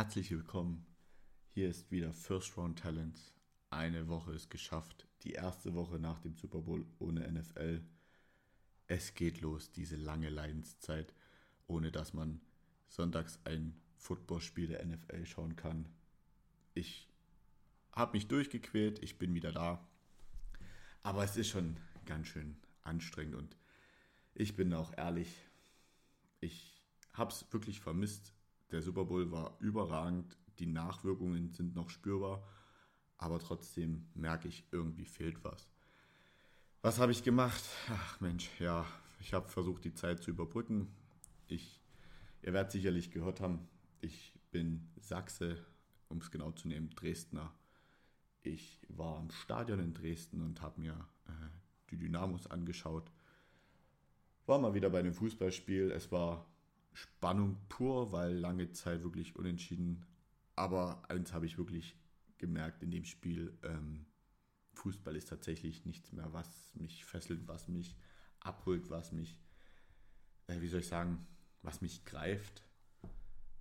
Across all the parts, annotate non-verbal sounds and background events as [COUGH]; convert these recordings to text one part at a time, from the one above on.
Herzlich willkommen. Hier ist wieder First Round Talents. Eine Woche ist geschafft. Die erste Woche nach dem Super Bowl ohne NFL. Es geht los, diese lange Leidenszeit, ohne dass man sonntags ein Footballspiel der NFL schauen kann. Ich habe mich durchgequält, ich bin wieder da. Aber es ist schon ganz schön anstrengend und ich bin auch ehrlich, ich habe es wirklich vermisst. Der Super Bowl war überragend, die Nachwirkungen sind noch spürbar, aber trotzdem merke ich, irgendwie fehlt was. Was habe ich gemacht? Ach Mensch, ja, ich habe versucht, die Zeit zu überbrücken. Ich, ihr werdet sicherlich gehört haben, ich bin Sachse, um es genau zu nehmen, Dresdner. Ich war im Stadion in Dresden und habe mir äh, die Dynamos angeschaut. War mal wieder bei einem Fußballspiel. Es war Spannung pur, weil lange Zeit wirklich unentschieden. Aber eins habe ich wirklich gemerkt in dem Spiel. Ähm, Fußball ist tatsächlich nichts mehr, was mich fesselt, was mich abholt, was mich, äh, wie soll ich sagen, was mich greift.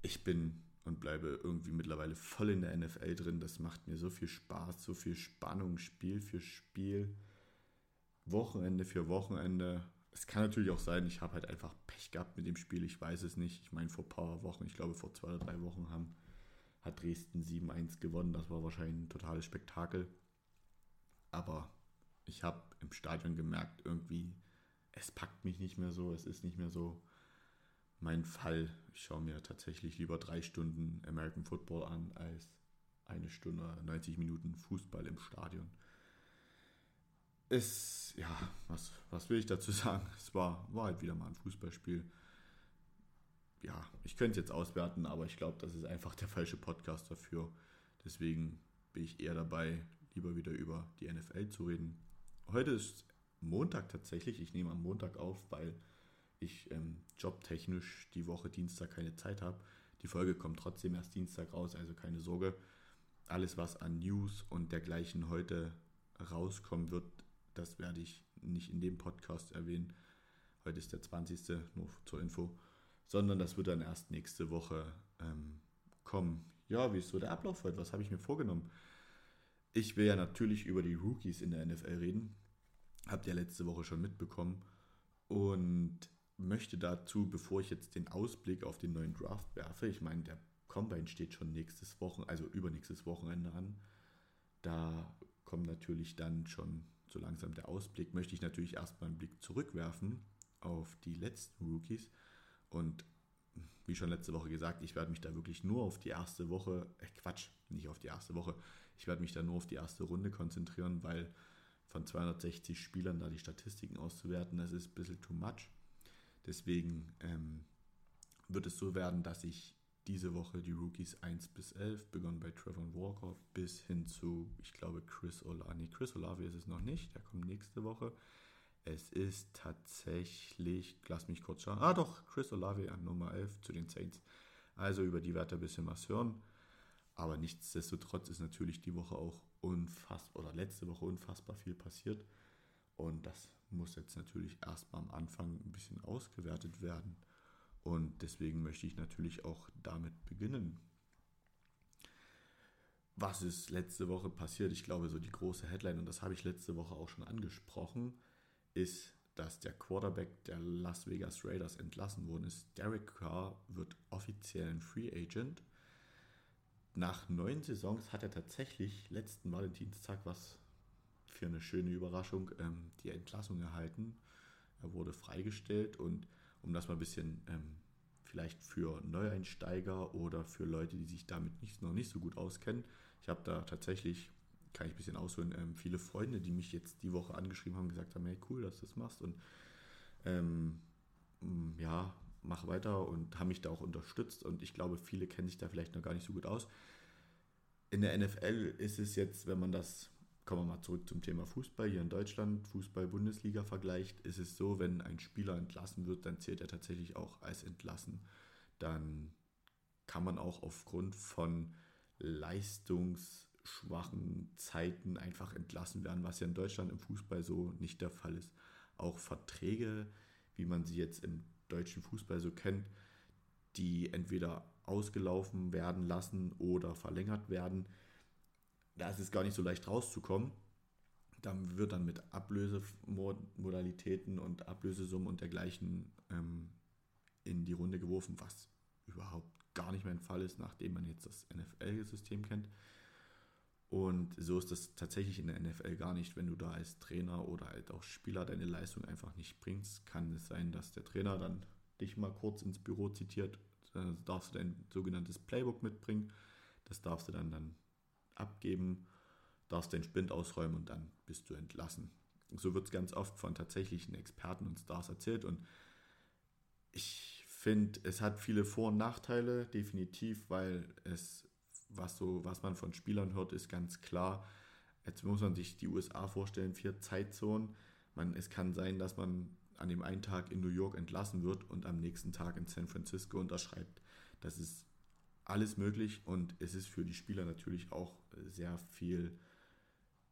Ich bin und bleibe irgendwie mittlerweile voll in der NFL drin. Das macht mir so viel Spaß, so viel Spannung, Spiel für Spiel, Wochenende für Wochenende. Es kann natürlich auch sein, ich habe halt einfach Pech gehabt mit dem Spiel, ich weiß es nicht. Ich meine, vor ein paar Wochen, ich glaube vor zwei oder drei Wochen haben, hat Dresden 7-1 gewonnen. Das war wahrscheinlich ein totales Spektakel. Aber ich habe im Stadion gemerkt, irgendwie, es packt mich nicht mehr so, es ist nicht mehr so mein Fall. Ich schaue mir tatsächlich lieber drei Stunden American Football an, als eine Stunde, 90 Minuten Fußball im Stadion. Es, ja, was, was will ich dazu [LAUGHS] sagen? Es war, war halt wieder mal ein Fußballspiel. Ja, ich könnte es jetzt auswerten, aber ich glaube, das ist einfach der falsche Podcast dafür. Deswegen bin ich eher dabei, lieber wieder über die NFL zu reden. Heute ist Montag tatsächlich. Ich nehme am Montag auf, weil ich ähm, jobtechnisch die Woche Dienstag keine Zeit habe. Die Folge kommt trotzdem erst Dienstag raus, also keine Sorge. Alles, was an News und dergleichen heute rauskommen wird, das werde ich nicht in dem Podcast erwähnen. Heute ist der 20. nur zur Info, sondern das wird dann erst nächste Woche ähm, kommen. Ja, wie ist so der Ablauf heute? Was habe ich mir vorgenommen? Ich will ja natürlich über die Rookies in der NFL reden. Habt ihr letzte Woche schon mitbekommen. Und möchte dazu, bevor ich jetzt den Ausblick auf den neuen Draft werfe, ich meine, der Combine steht schon nächstes Wochen, also übernächstes Wochenende an. Da kommt natürlich dann schon so langsam der Ausblick, möchte ich natürlich erstmal einen Blick zurückwerfen auf die letzten Rookies. Und wie schon letzte Woche gesagt, ich werde mich da wirklich nur auf die erste Woche, äh Quatsch, nicht auf die erste Woche, ich werde mich da nur auf die erste Runde konzentrieren, weil von 260 Spielern da die Statistiken auszuwerten, das ist ein bisschen too much. Deswegen ähm, wird es so werden, dass ich diese Woche die Rookies 1 bis 11, begonnen bei Trevor Walker, bis hin zu, ich glaube, Chris Olave. Chris Olave ist es noch nicht, der kommt nächste Woche. Es ist tatsächlich, lass mich kurz schauen. Ah, doch, Chris Olave an Nummer 11 zu den Saints. Also über die Werte ein bisschen was hören. Aber nichtsdestotrotz ist natürlich die Woche auch unfassbar, oder letzte Woche unfassbar viel passiert. Und das muss jetzt natürlich erstmal am Anfang ein bisschen ausgewertet werden. Und deswegen möchte ich natürlich auch damit beginnen. Was ist letzte Woche passiert? Ich glaube, so die große Headline, und das habe ich letzte Woche auch schon angesprochen, ist, dass der Quarterback der Las Vegas Raiders entlassen worden ist. Derek Carr wird offiziell ein Free Agent. Nach neun Saisons hat er tatsächlich letzten Valentinstag was für eine schöne Überraschung ähm, die Entlassung erhalten. Er wurde freigestellt und um das mal ein bisschen ähm, vielleicht für Neueinsteiger oder für Leute, die sich damit nicht, noch nicht so gut auskennen. Ich habe da tatsächlich, kann ich ein bisschen ausholen, ähm, viele Freunde, die mich jetzt die Woche angeschrieben haben, gesagt haben, hey cool, dass du das machst und ähm, ja, mach weiter und haben mich da auch unterstützt und ich glaube, viele kennen sich da vielleicht noch gar nicht so gut aus. In der NFL ist es jetzt, wenn man das kommen wir mal zurück zum Thema Fußball. Hier in Deutschland, Fußball-Bundesliga vergleicht, ist es so, wenn ein Spieler entlassen wird, dann zählt er tatsächlich auch als entlassen. Dann kann man auch aufgrund von leistungsschwachen Zeiten einfach entlassen werden, was ja in Deutschland im Fußball so nicht der Fall ist. Auch Verträge, wie man sie jetzt im deutschen Fußball so kennt, die entweder ausgelaufen werden lassen oder verlängert werden. Da ist es gar nicht so leicht rauszukommen. Dann wird dann mit Ablösemodalitäten und Ablösesummen und dergleichen ähm, in die Runde geworfen, was überhaupt gar nicht mein Fall ist, nachdem man jetzt das NFL-System kennt. Und so ist das tatsächlich in der NFL gar nicht. Wenn du da als Trainer oder halt auch Spieler deine Leistung einfach nicht bringst, kann es sein, dass der Trainer dann dich mal kurz ins Büro zitiert. Da darfst du dein sogenanntes Playbook mitbringen. Das darfst du dann, dann abgeben, darfst deinen Spind ausräumen und dann bist du entlassen. So wird es ganz oft von tatsächlichen Experten und Stars erzählt. Und ich finde, es hat viele Vor- und Nachteile, definitiv, weil es was, so, was man von Spielern hört, ist ganz klar. Jetzt muss man sich die USA vorstellen, vier Zeitzonen. Man, es kann sein, dass man an dem einen Tag in New York entlassen wird und am nächsten Tag in San Francisco unterschreibt. Das ist alles möglich und es ist für die Spieler natürlich auch sehr viel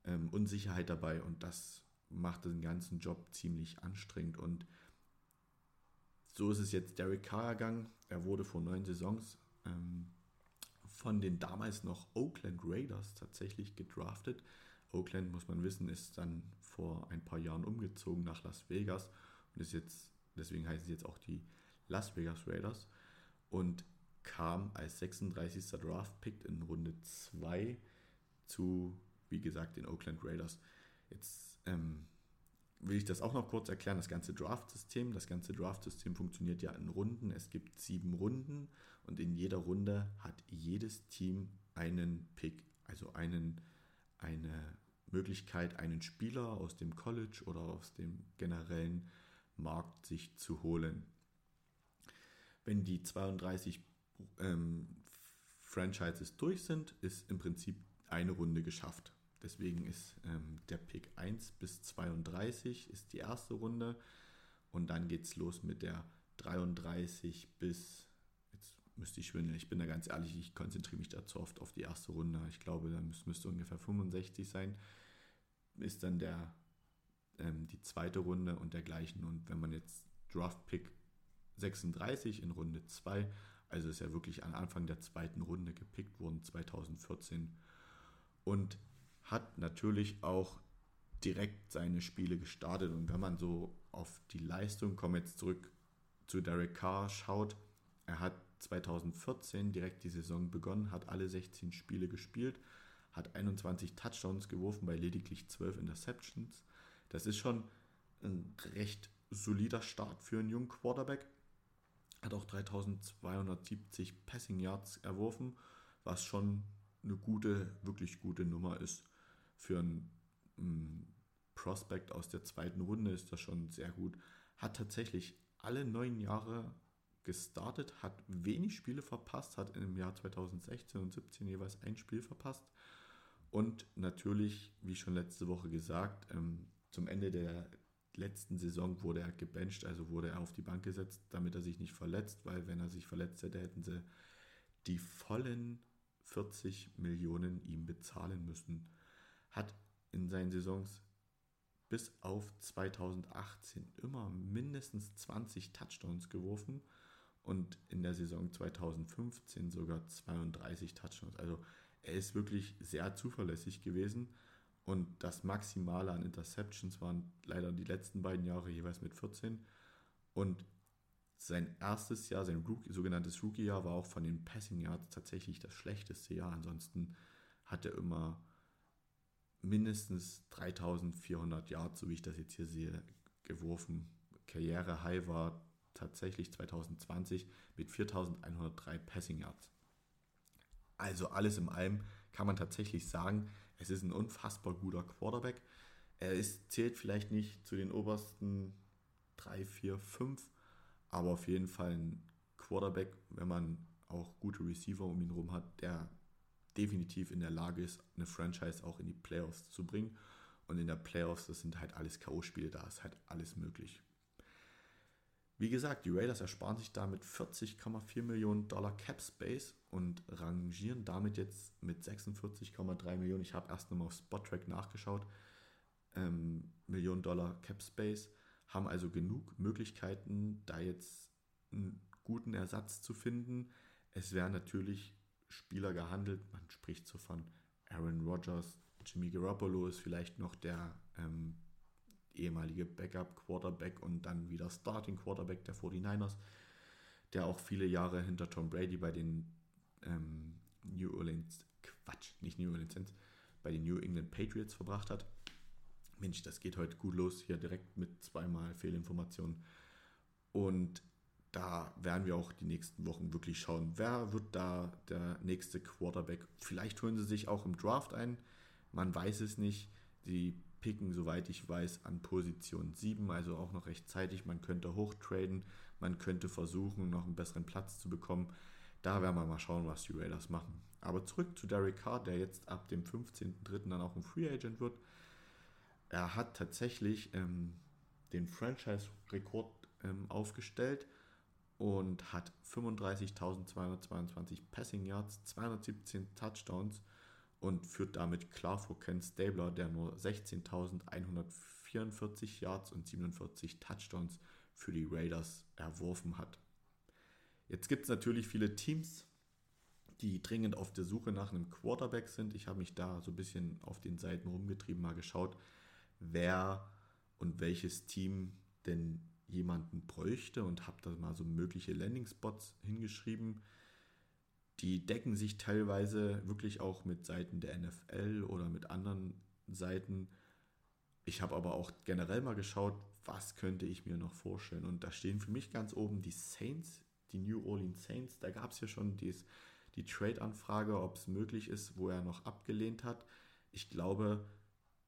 ähm, Unsicherheit dabei und das macht den ganzen Job ziemlich anstrengend und so ist es jetzt Derek Carr ergangen. Er wurde vor neun Saisons ähm, von den damals noch Oakland Raiders tatsächlich gedraftet. Oakland, muss man wissen, ist dann vor ein paar Jahren umgezogen nach Las Vegas und ist jetzt, deswegen heißen sie jetzt auch die Las Vegas Raiders und kam als 36. Draft-Pick in Runde 2 zu, wie gesagt, den Oakland Raiders. Jetzt ähm, will ich das auch noch kurz erklären, das ganze Draft-System. Das ganze Draft-System funktioniert ja in Runden. Es gibt sieben Runden und in jeder Runde hat jedes Team einen Pick, also einen, eine Möglichkeit, einen Spieler aus dem College oder aus dem generellen Markt sich zu holen. Wenn die 32 ähm, Franchises durch sind, ist im Prinzip eine Runde geschafft. Deswegen ist ähm, der Pick 1 bis 32 ist die erste Runde und dann geht es los mit der 33 bis, jetzt müsste ich schwindeln, ich bin da ganz ehrlich, ich konzentriere mich da zu oft auf die erste Runde. Ich glaube, da müsste, ungefähr 65 sein, ist dann der, ähm, die zweite Runde und dergleichen. Und wenn man jetzt Draft Pick 36 in Runde 2, also ist ja wirklich am Anfang der zweiten Runde gepickt worden, 2014. Und hat natürlich auch direkt seine Spiele gestartet. Und wenn man so auf die Leistung, kommen jetzt zurück zu Derek Carr, schaut, er hat 2014 direkt die Saison begonnen, hat alle 16 Spiele gespielt, hat 21 Touchdowns geworfen bei lediglich 12 Interceptions. Das ist schon ein recht solider Start für einen jungen Quarterback. Hat auch 3270 Passing Yards erworfen, was schon eine gute, wirklich gute Nummer ist für einen mm, Prospect aus der zweiten Runde ist das schon sehr gut. Hat tatsächlich alle neun Jahre gestartet, hat wenig Spiele verpasst, hat im Jahr 2016 und 2017 jeweils ein Spiel verpasst. Und natürlich, wie schon letzte Woche gesagt, ähm, zum Ende der letzten Saison wurde er gebencht, also wurde er auf die Bank gesetzt, damit er sich nicht verletzt, weil wenn er sich verletzt hätte, hätten sie die vollen 40 Millionen ihm bezahlen müssen hat in seinen Saisons bis auf 2018 immer mindestens 20 Touchdowns geworfen und in der Saison 2015 sogar 32 Touchdowns. Also er ist wirklich sehr zuverlässig gewesen und das Maximale an Interceptions waren leider die letzten beiden Jahre jeweils mit 14 und sein erstes Jahr, sein Rookie, sogenanntes Rookie-Jahr, war auch von den Passing Yards tatsächlich das schlechteste Jahr. Ansonsten hat er immer mindestens 3400 Yards, so wie ich das jetzt hier sehe, geworfen. Karriere-High war tatsächlich 2020 mit 4103 Passing Yards. Also alles in allem kann man tatsächlich sagen, es ist ein unfassbar guter Quarterback. Er ist, zählt vielleicht nicht zu den obersten 3, 4, 5, aber auf jeden Fall ein Quarterback, wenn man auch gute Receiver um ihn herum hat, der definitiv in der Lage ist, eine Franchise auch in die Playoffs zu bringen. Und in der Playoffs, das sind halt alles K.O.-Spiele, da ist halt alles möglich. Wie gesagt, die Raiders ersparen sich damit 40,4 Millionen Dollar Cap Space und rangieren damit jetzt mit 46,3 Millionen. Ich habe erst nochmal auf Spottrack nachgeschaut. Ähm, Millionen Dollar Cap Space, haben also genug Möglichkeiten, da jetzt einen guten Ersatz zu finden. Es werden natürlich Spieler gehandelt. Man spricht so von Aaron Rodgers, Jimmy Garoppolo ist vielleicht noch der ähm, ehemalige Backup-Quarterback und dann wieder Starting-Quarterback der 49ers, der auch viele Jahre hinter Tom Brady bei den ähm, New Orleans, Quatsch, nicht New Orleans bei den New England Patriots verbracht hat. Mensch, das geht heute gut los, hier direkt mit zweimal Fehlinformationen. Und da werden wir auch die nächsten Wochen wirklich schauen, wer wird da der nächste Quarterback. Vielleicht holen sie sich auch im Draft ein, man weiß es nicht. Sie picken, soweit ich weiß, an Position 7, also auch noch rechtzeitig. Man könnte hochtraden, man könnte versuchen, noch einen besseren Platz zu bekommen. Da werden wir mal schauen, was die Raiders machen. Aber zurück zu Derek Carr, der jetzt ab dem 15.03. dann auch ein Free Agent wird. Er hat tatsächlich ähm, den Franchise-Rekord ähm, aufgestellt und hat 35.222 Passing Yards, 217 Touchdowns und führt damit klar vor Ken Stabler, der nur 16.144 Yards und 47 Touchdowns für die Raiders erworfen hat. Jetzt gibt es natürlich viele Teams, die dringend auf der Suche nach einem Quarterback sind. Ich habe mich da so ein bisschen auf den Seiten rumgetrieben, mal geschaut, wer und welches Team denn jemanden bräuchte und habe da mal so mögliche Landing-Spots hingeschrieben. Die decken sich teilweise wirklich auch mit Seiten der NFL oder mit anderen Seiten. Ich habe aber auch generell mal geschaut, was könnte ich mir noch vorstellen. Und da stehen für mich ganz oben die Saints, die New Orleans Saints. Da gab es ja schon dies, die Trade-Anfrage, ob es möglich ist, wo er noch abgelehnt hat. Ich glaube,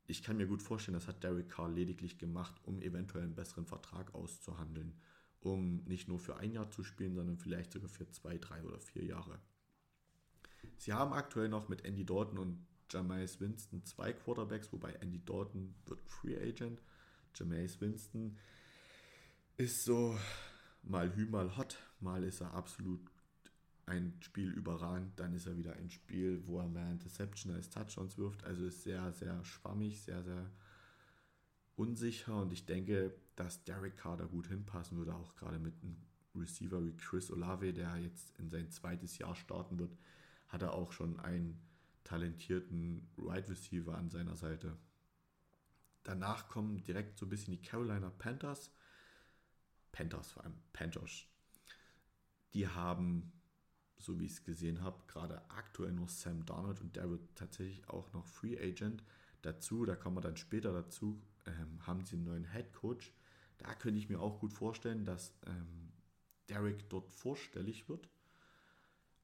ich kann mir gut vorstellen, das hat Derek Carr lediglich gemacht, um eventuell einen besseren Vertrag auszuhandeln. Um nicht nur für ein Jahr zu spielen, sondern vielleicht sogar für zwei, drei oder vier Jahre. Sie haben aktuell noch mit Andy Dalton und Jameis Winston zwei Quarterbacks, wobei Andy Dalton wird Free Agent. Jameis Winston ist so mal hü, mal hot. Mal ist er absolut ein Spiel überragend, dann ist er wieder ein Spiel, wo er mehr Interception als Touchdowns wirft. Also ist sehr, sehr schwammig, sehr, sehr unsicher und ich denke, dass Derek Carr da gut hinpassen würde, auch gerade mit einem Receiver wie Chris Olave, der jetzt in sein zweites Jahr starten wird, hat er auch schon einen talentierten Wide right Receiver an seiner Seite. Danach kommen direkt so ein bisschen die Carolina Panthers. Panthers vor allem, Panthers. Die haben so wie ich es gesehen habe, gerade aktuell noch Sam Darnold und der wird tatsächlich auch noch Free Agent. Dazu, da kommen wir dann später dazu, ähm, haben sie einen neuen Head Coach. Da könnte ich mir auch gut vorstellen, dass ähm, Derek dort vorstellig wird.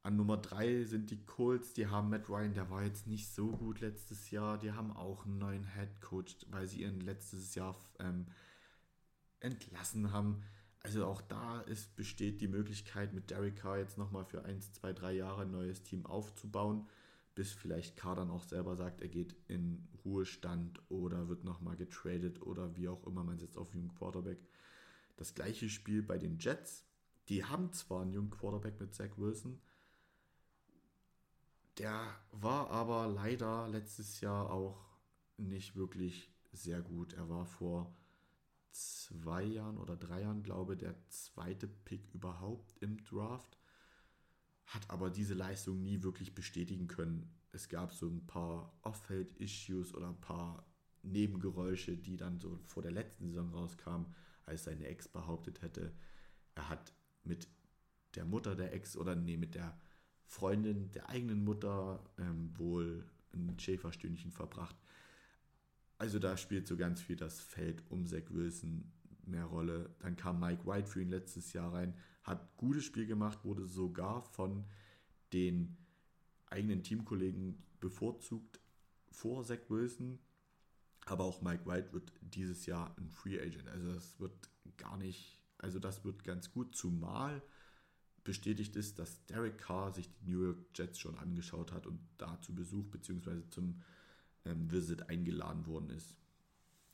An Nummer 3 sind die Colts, die haben Matt Ryan, der war jetzt nicht so gut letztes Jahr. Die haben auch einen neuen Head Coach, weil sie ihren letztes Jahr ähm, entlassen haben. Also auch da ist, besteht die Möglichkeit, mit Derek Carr jetzt nochmal für 1, 2, 3 Jahre ein neues Team aufzubauen, bis vielleicht Carr dann auch selber sagt, er geht in Ruhestand oder wird nochmal getradet oder wie auch immer man setzt auf einen Quarterback. Das gleiche Spiel bei den Jets. Die haben zwar einen jungen Quarterback mit Zach Wilson, der war aber leider letztes Jahr auch nicht wirklich sehr gut. Er war vor zwei Jahren oder drei Jahren, glaube ich, der zweite Pick überhaupt im Draft. Hat aber diese Leistung nie wirklich bestätigen können. Es gab so ein paar Off-Field-Issues oder ein paar Nebengeräusche, die dann so vor der letzten Saison rauskamen, als seine Ex behauptet hätte, er hat mit der Mutter der Ex oder nee, mit der Freundin der eigenen Mutter ähm, wohl ein Schäferstündchen verbracht. Also da spielt so ganz viel das Feld um Zach Wilson mehr Rolle. Dann kam Mike White für ihn letztes Jahr rein, hat gutes Spiel gemacht, wurde sogar von den eigenen Teamkollegen bevorzugt vor Zach Wilson. Aber auch Mike White wird dieses Jahr ein Free Agent. Also das wird gar nicht, also das wird ganz gut, zumal bestätigt ist, dass Derek Carr sich die New York Jets schon angeschaut hat und da zu Besuch bzw. zum ähm, Visit eingeladen worden ist.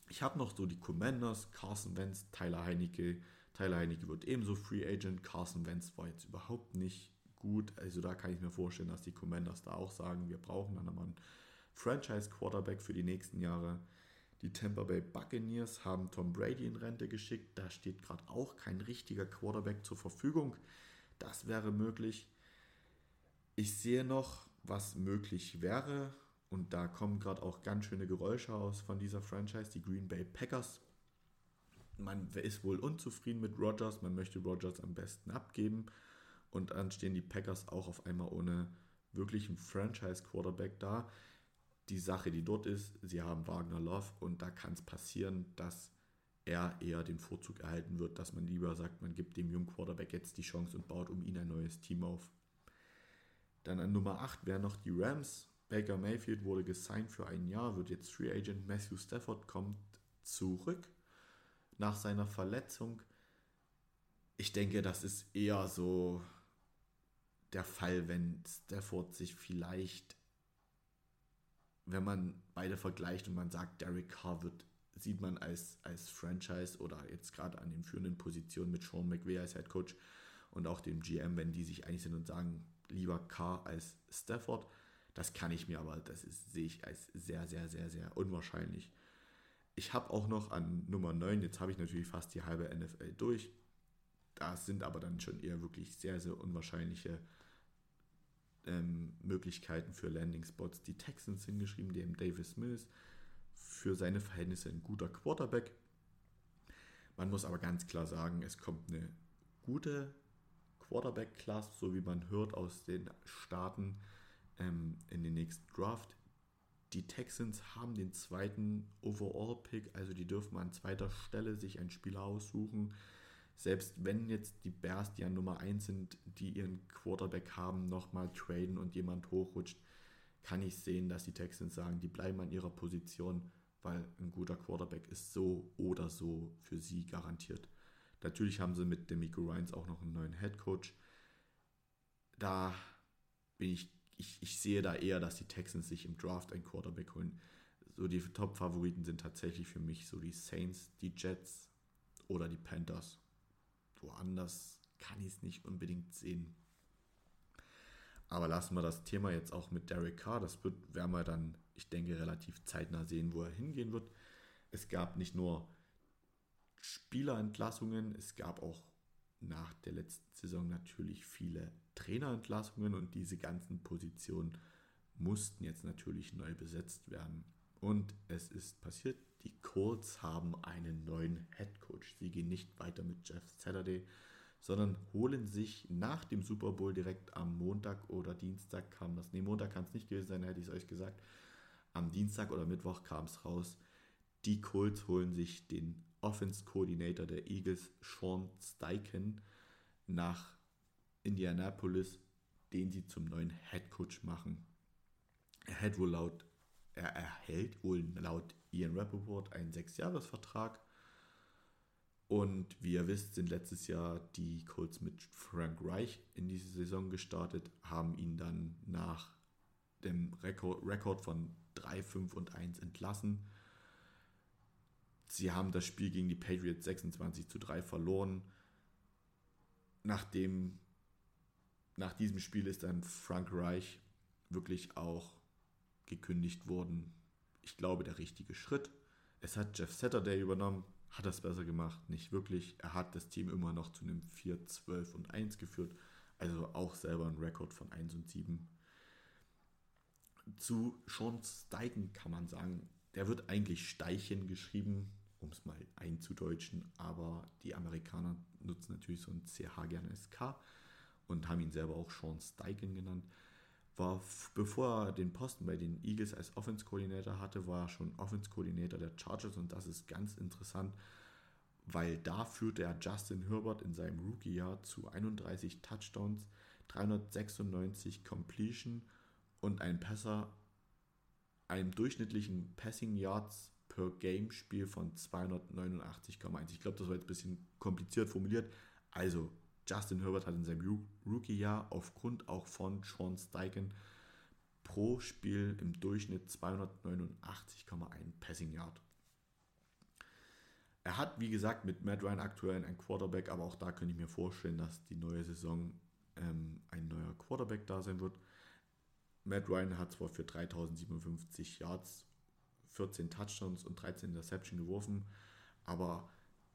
Ich habe noch so die Commanders, Carson Wentz, Tyler Heinecke. Tyler Heinecke wird ebenso Free Agent. Carson Wentz war jetzt überhaupt nicht gut. Also da kann ich mir vorstellen, dass die Commanders da auch sagen, wir brauchen dann nochmal einen Franchise-Quarterback für die nächsten Jahre. Die Tampa Bay Buccaneers haben Tom Brady in Rente geschickt. Da steht gerade auch kein richtiger Quarterback zur Verfügung. Das wäre möglich. Ich sehe noch, was möglich wäre. Und da kommen gerade auch ganz schöne Geräusche aus von dieser Franchise, die Green Bay Packers. Man ist wohl unzufrieden mit Rogers, man möchte Rogers am besten abgeben. Und dann stehen die Packers auch auf einmal ohne wirklichen Franchise-Quarterback da. Die Sache, die dort ist, sie haben Wagner Love und da kann es passieren, dass er eher den Vorzug erhalten wird, dass man lieber sagt, man gibt dem jungen Quarterback jetzt die Chance und baut um ihn ein neues Team auf. Dann an Nummer 8 wären noch die Rams. Baker Mayfield wurde gesigned für ein Jahr, wird jetzt Free Agent. Matthew Stafford kommt zurück nach seiner Verletzung. Ich denke, das ist eher so der Fall, wenn Stafford sich vielleicht, wenn man beide vergleicht und man sagt, Derek Carr wird sieht man als, als Franchise oder jetzt gerade an den führenden Positionen mit Sean McVay als Head Coach und auch dem GM, wenn die sich einig sind und sagen, lieber Carr als Stafford. Das kann ich mir aber, das ist, sehe ich als sehr, sehr, sehr, sehr unwahrscheinlich. Ich habe auch noch an Nummer 9, jetzt habe ich natürlich fast die halbe NFL durch. Da sind aber dann schon eher wirklich sehr, sehr unwahrscheinliche ähm, Möglichkeiten für Landing Spots. Die Texans hingeschrieben, dem Davis Mills für seine Verhältnisse ein guter Quarterback. Man muss aber ganz klar sagen, es kommt eine gute Quarterback-Class, so wie man hört aus den Staaten ähm, in den nächsten Draft. Die Texans haben den zweiten Overall-Pick, also die dürfen an zweiter Stelle sich einen Spieler aussuchen. Selbst wenn jetzt die Bears, die an Nummer 1 sind, die ihren Quarterback haben, nochmal traden und jemand hochrutscht, kann ich sehen, dass die Texans sagen, die bleiben an ihrer Position weil ein guter Quarterback ist so oder so für sie garantiert. Natürlich haben sie mit Demico Ryans auch noch einen neuen Head Coach. Da bin ich, ich, ich sehe da eher, dass die Texans sich im Draft einen Quarterback holen. So die Top-Favoriten sind tatsächlich für mich so die Saints, die Jets oder die Panthers. Woanders kann ich es nicht unbedingt sehen. Aber lassen wir das Thema jetzt auch mit Derek Carr. Das wird, werden wir dann, ich denke, relativ zeitnah sehen, wo er hingehen wird. Es gab nicht nur Spielerentlassungen, es gab auch nach der letzten Saison natürlich viele Trainerentlassungen und diese ganzen Positionen mussten jetzt natürlich neu besetzt werden. Und es ist passiert, die Colts haben einen neuen Head Coach. Sie gehen nicht weiter mit Jeff Saturday, sondern holen sich nach dem Super Bowl direkt am Montag oder Dienstag kam das. Ne, Montag kann es nicht gewesen sein, hätte ich es euch gesagt. Am Dienstag oder Mittwoch kam es raus. Die Colts holen sich den Offense Coordinator der Eagles, Sean Steichen, nach Indianapolis, den sie zum neuen Head Coach machen. Er hält wohl laut, er erhält wohl laut Ian Rappaport einen Sechsjahresvertrag und wie ihr wisst, sind letztes Jahr die Colts mit Frank Reich in diese Saison gestartet, haben ihn dann nach dem Rekord, von 3, 5 und 1 entlassen. Sie haben das Spiel gegen die Patriots 26 zu 3 verloren. Nachdem, nach diesem Spiel ist dann Frank Reich wirklich auch gekündigt worden. Ich glaube, der richtige Schritt. Es hat Jeff Saturday übernommen, hat es besser gemacht? Nicht wirklich. Er hat das Team immer noch zu einem 4, 12 und 1 geführt. Also auch selber ein Rekord von 1 und 7. Zu Sean Steichen kann man sagen, der wird eigentlich Steichen geschrieben, um es mal einzudeutschen, aber die Amerikaner nutzen natürlich so ein CH gerne SK und haben ihn selber auch Sean Steichen genannt war, bevor er den Posten bei den Eagles als Offense-Coordinator hatte, war er schon Offense-Coordinator der Chargers und das ist ganz interessant, weil da führte er Justin Herbert in seinem Rookie-Jahr zu 31 Touchdowns, 396 Completion und ein Passer, einem durchschnittlichen Passing Yards per Game Spiel von 289,1. Ich glaube, das war jetzt ein bisschen kompliziert formuliert. Also Justin Herbert hat in seinem Rookie-Jahr aufgrund auch von Sean Steichen pro Spiel im Durchschnitt 289,1 Passing Yard. Er hat, wie gesagt, mit Matt Ryan aktuell ein Quarterback, aber auch da könnte ich mir vorstellen, dass die neue Saison ähm, ein neuer Quarterback da sein wird. Matt Ryan hat zwar für 3057 Yards, 14 Touchdowns und 13 Interception geworfen, aber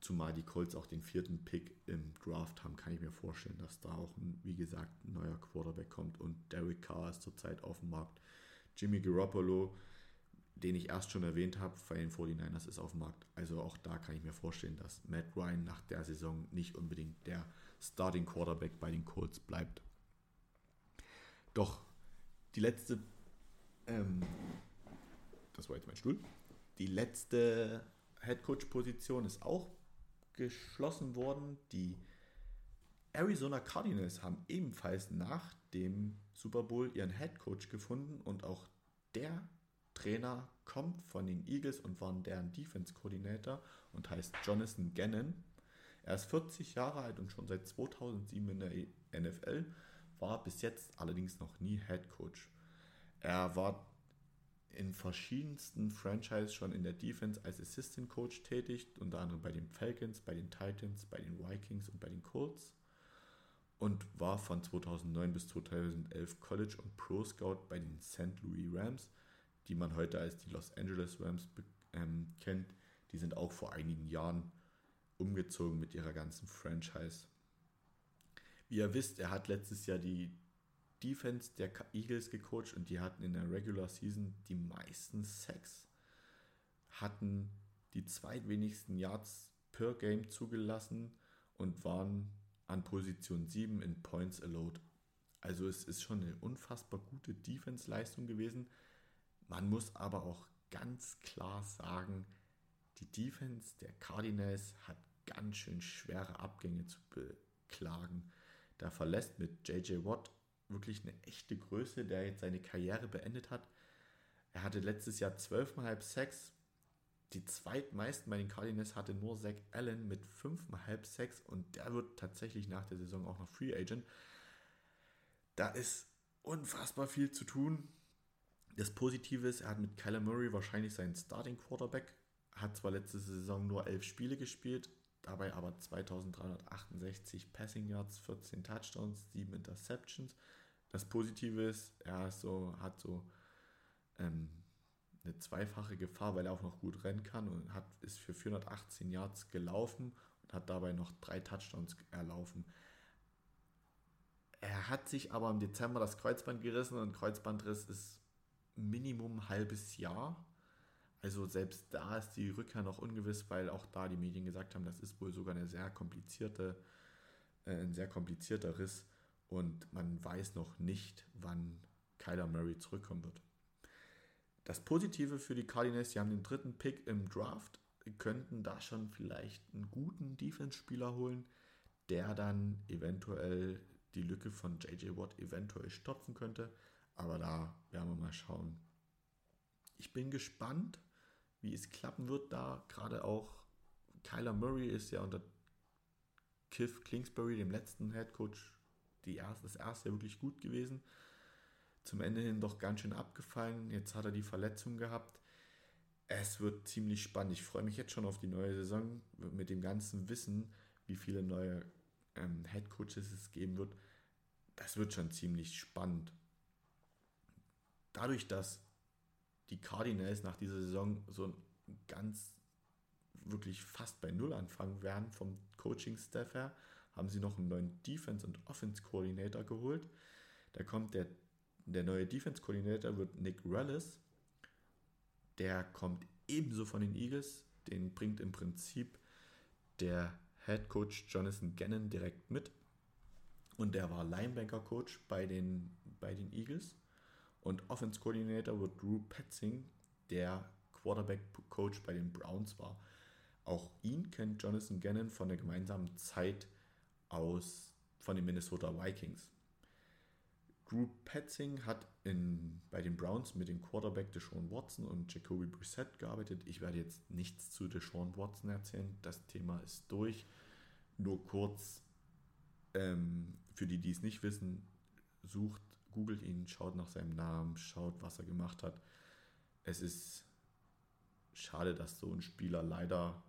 zumal die Colts auch den vierten Pick im Draft haben, kann ich mir vorstellen, dass da auch, ein, wie gesagt, ein neuer Quarterback kommt und Derek Carr ist zurzeit auf dem Markt. Jimmy Garoppolo, den ich erst schon erwähnt habe, bei den 49ers ist auf dem Markt. Also auch da kann ich mir vorstellen, dass Matt Ryan nach der Saison nicht unbedingt der Starting Quarterback bei den Colts bleibt. Doch die letzte, ähm, das war jetzt mein Stuhl, die letzte Head Coach Position ist auch geschlossen worden. Die Arizona Cardinals haben ebenfalls nach dem Super Bowl ihren Head Coach gefunden und auch der Trainer kommt von den Eagles und war deren Defense Coordinator und heißt Jonathan Gannon. Er ist 40 Jahre alt und schon seit 2007 in der NFL, war bis jetzt allerdings noch nie Head Coach. Er war in verschiedensten Franchises schon in der Defense als Assistant Coach tätig, unter anderem bei den Falcons, bei den Titans, bei den Vikings und bei den Colts und war von 2009 bis 2011 College und Pro Scout bei den St. Louis Rams, die man heute als die Los Angeles Rams ähm, kennt. Die sind auch vor einigen Jahren umgezogen mit ihrer ganzen Franchise. Wie ihr wisst, er hat letztes Jahr die Defense der Eagles gecoacht und die hatten in der Regular Season die meisten Sacks, hatten die zweitwenigsten Yards per Game zugelassen und waren an Position 7 in Points Allowed. Also es ist schon eine unfassbar gute Defense-Leistung gewesen. Man muss aber auch ganz klar sagen, die Defense der Cardinals hat ganz schön schwere Abgänge zu beklagen. Da verlässt mit JJ Watt wirklich eine echte Größe, der jetzt seine Karriere beendet hat. Er hatte letztes Jahr 12,5 Sacks. Die zweitmeisten bei den Cardinals hatte nur Zach Allen mit 5,5 Sacks und der wird tatsächlich nach der Saison auch noch Free Agent. Da ist unfassbar viel zu tun. Das Positive ist, er hat mit Kyler Murray wahrscheinlich seinen Starting Quarterback. Hat zwar letzte Saison nur elf Spiele gespielt, dabei aber 2368 Passing Yards, 14 Touchdowns, 7 Interceptions. Das Positive ist, er ist so, hat so ähm, eine zweifache Gefahr, weil er auch noch gut rennen kann und hat, ist für 418 Yards gelaufen und hat dabei noch drei Touchdowns erlaufen. Er hat sich aber im Dezember das Kreuzband gerissen und Kreuzbandriss ist Minimum ein halbes Jahr. Also selbst da ist die Rückkehr noch ungewiss, weil auch da die Medien gesagt haben, das ist wohl sogar eine sehr komplizierte, äh, ein sehr komplizierter Riss und man weiß noch nicht, wann Kyler Murray zurückkommen wird. Das Positive für die Cardinals, sie haben den dritten Pick im Draft, könnten da schon vielleicht einen guten Defense-Spieler holen, der dann eventuell die Lücke von JJ Watt eventuell stopfen könnte. Aber da werden wir mal schauen. Ich bin gespannt, wie es klappen wird, da gerade auch Kyler Murray ist ja unter Kiff Kingsbury, dem letzten Head Coach, die erste, das erste wirklich gut gewesen. Zum Ende hin doch ganz schön abgefallen. Jetzt hat er die Verletzung gehabt. Es wird ziemlich spannend. Ich freue mich jetzt schon auf die neue Saison mit dem ganzen Wissen, wie viele neue ähm, Head Coaches es geben wird. Das wird schon ziemlich spannend. Dadurch, dass die Cardinals nach dieser Saison so ganz wirklich fast bei Null anfangen werden vom Coaching-Staff her, haben sie noch einen neuen Defense- und Offense-Coordinator geholt. Da kommt der, der neue Defense-Coordinator, wird Nick Rallis. Der kommt ebenso von den Eagles. Den bringt im Prinzip der Head Coach Jonathan Gannon direkt mit. Und der war Linebacker-Coach bei den, bei den Eagles. Und Offense Coordinator wird Drew Petzing, der Quarterback-Coach bei den Browns war. Auch ihn kennt Jonathan Gannon von der gemeinsamen Zeit aus von den Minnesota Vikings. Drew Petzing hat in, bei den Browns mit dem Quarterback Deshaun Watson und Jacoby Brissett gearbeitet. Ich werde jetzt nichts zu Deshaun Watson erzählen. Das Thema ist durch. Nur kurz, ähm, für die, die es nicht wissen, sucht googelt ihn, schaut nach seinem Namen, schaut, was er gemacht hat. Es ist schade, dass so ein Spieler leider,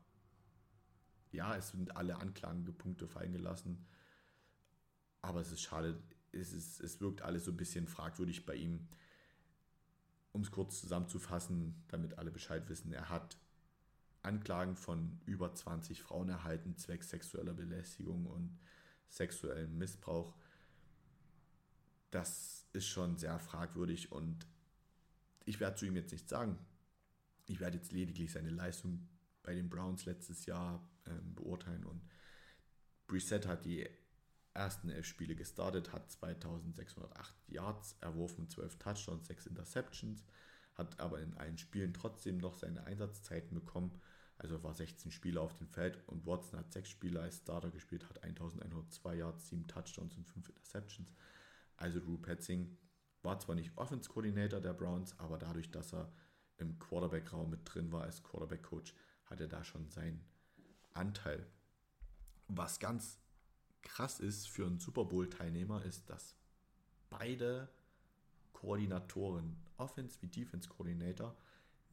ja, es sind alle Anklagepunkte fallen gelassen, aber es ist schade, es, ist, es wirkt alles so ein bisschen fragwürdig bei ihm. Um es kurz zusammenzufassen, damit alle Bescheid wissen, er hat Anklagen von über 20 Frauen erhalten, zwecks sexueller Belästigung und sexuellem Missbrauch. Das ist schon sehr fragwürdig und ich werde zu ihm jetzt nichts sagen. Ich werde jetzt lediglich seine Leistung bei den Browns letztes Jahr ähm, beurteilen und Brissett hat die ersten elf Spiele gestartet, hat 2608 Yards erworfen, 12 Touchdowns, 6 Interceptions, hat aber in allen Spielen trotzdem noch seine Einsatzzeiten bekommen. Also war 16 Spieler auf dem Feld und Watson hat 6 Spiele als Starter gespielt, hat 1102 Yards, 7 Touchdowns und 5 Interceptions. Also Drew Petzing war zwar nicht Offense-Coordinator der Browns, aber dadurch, dass er im Quarterback-Raum mit drin war als Quarterback-Coach, hat er da schon seinen Anteil. Was ganz krass ist für einen Super Bowl-Teilnehmer, ist, dass beide Koordinatoren, Offense wie Defense Coordinator,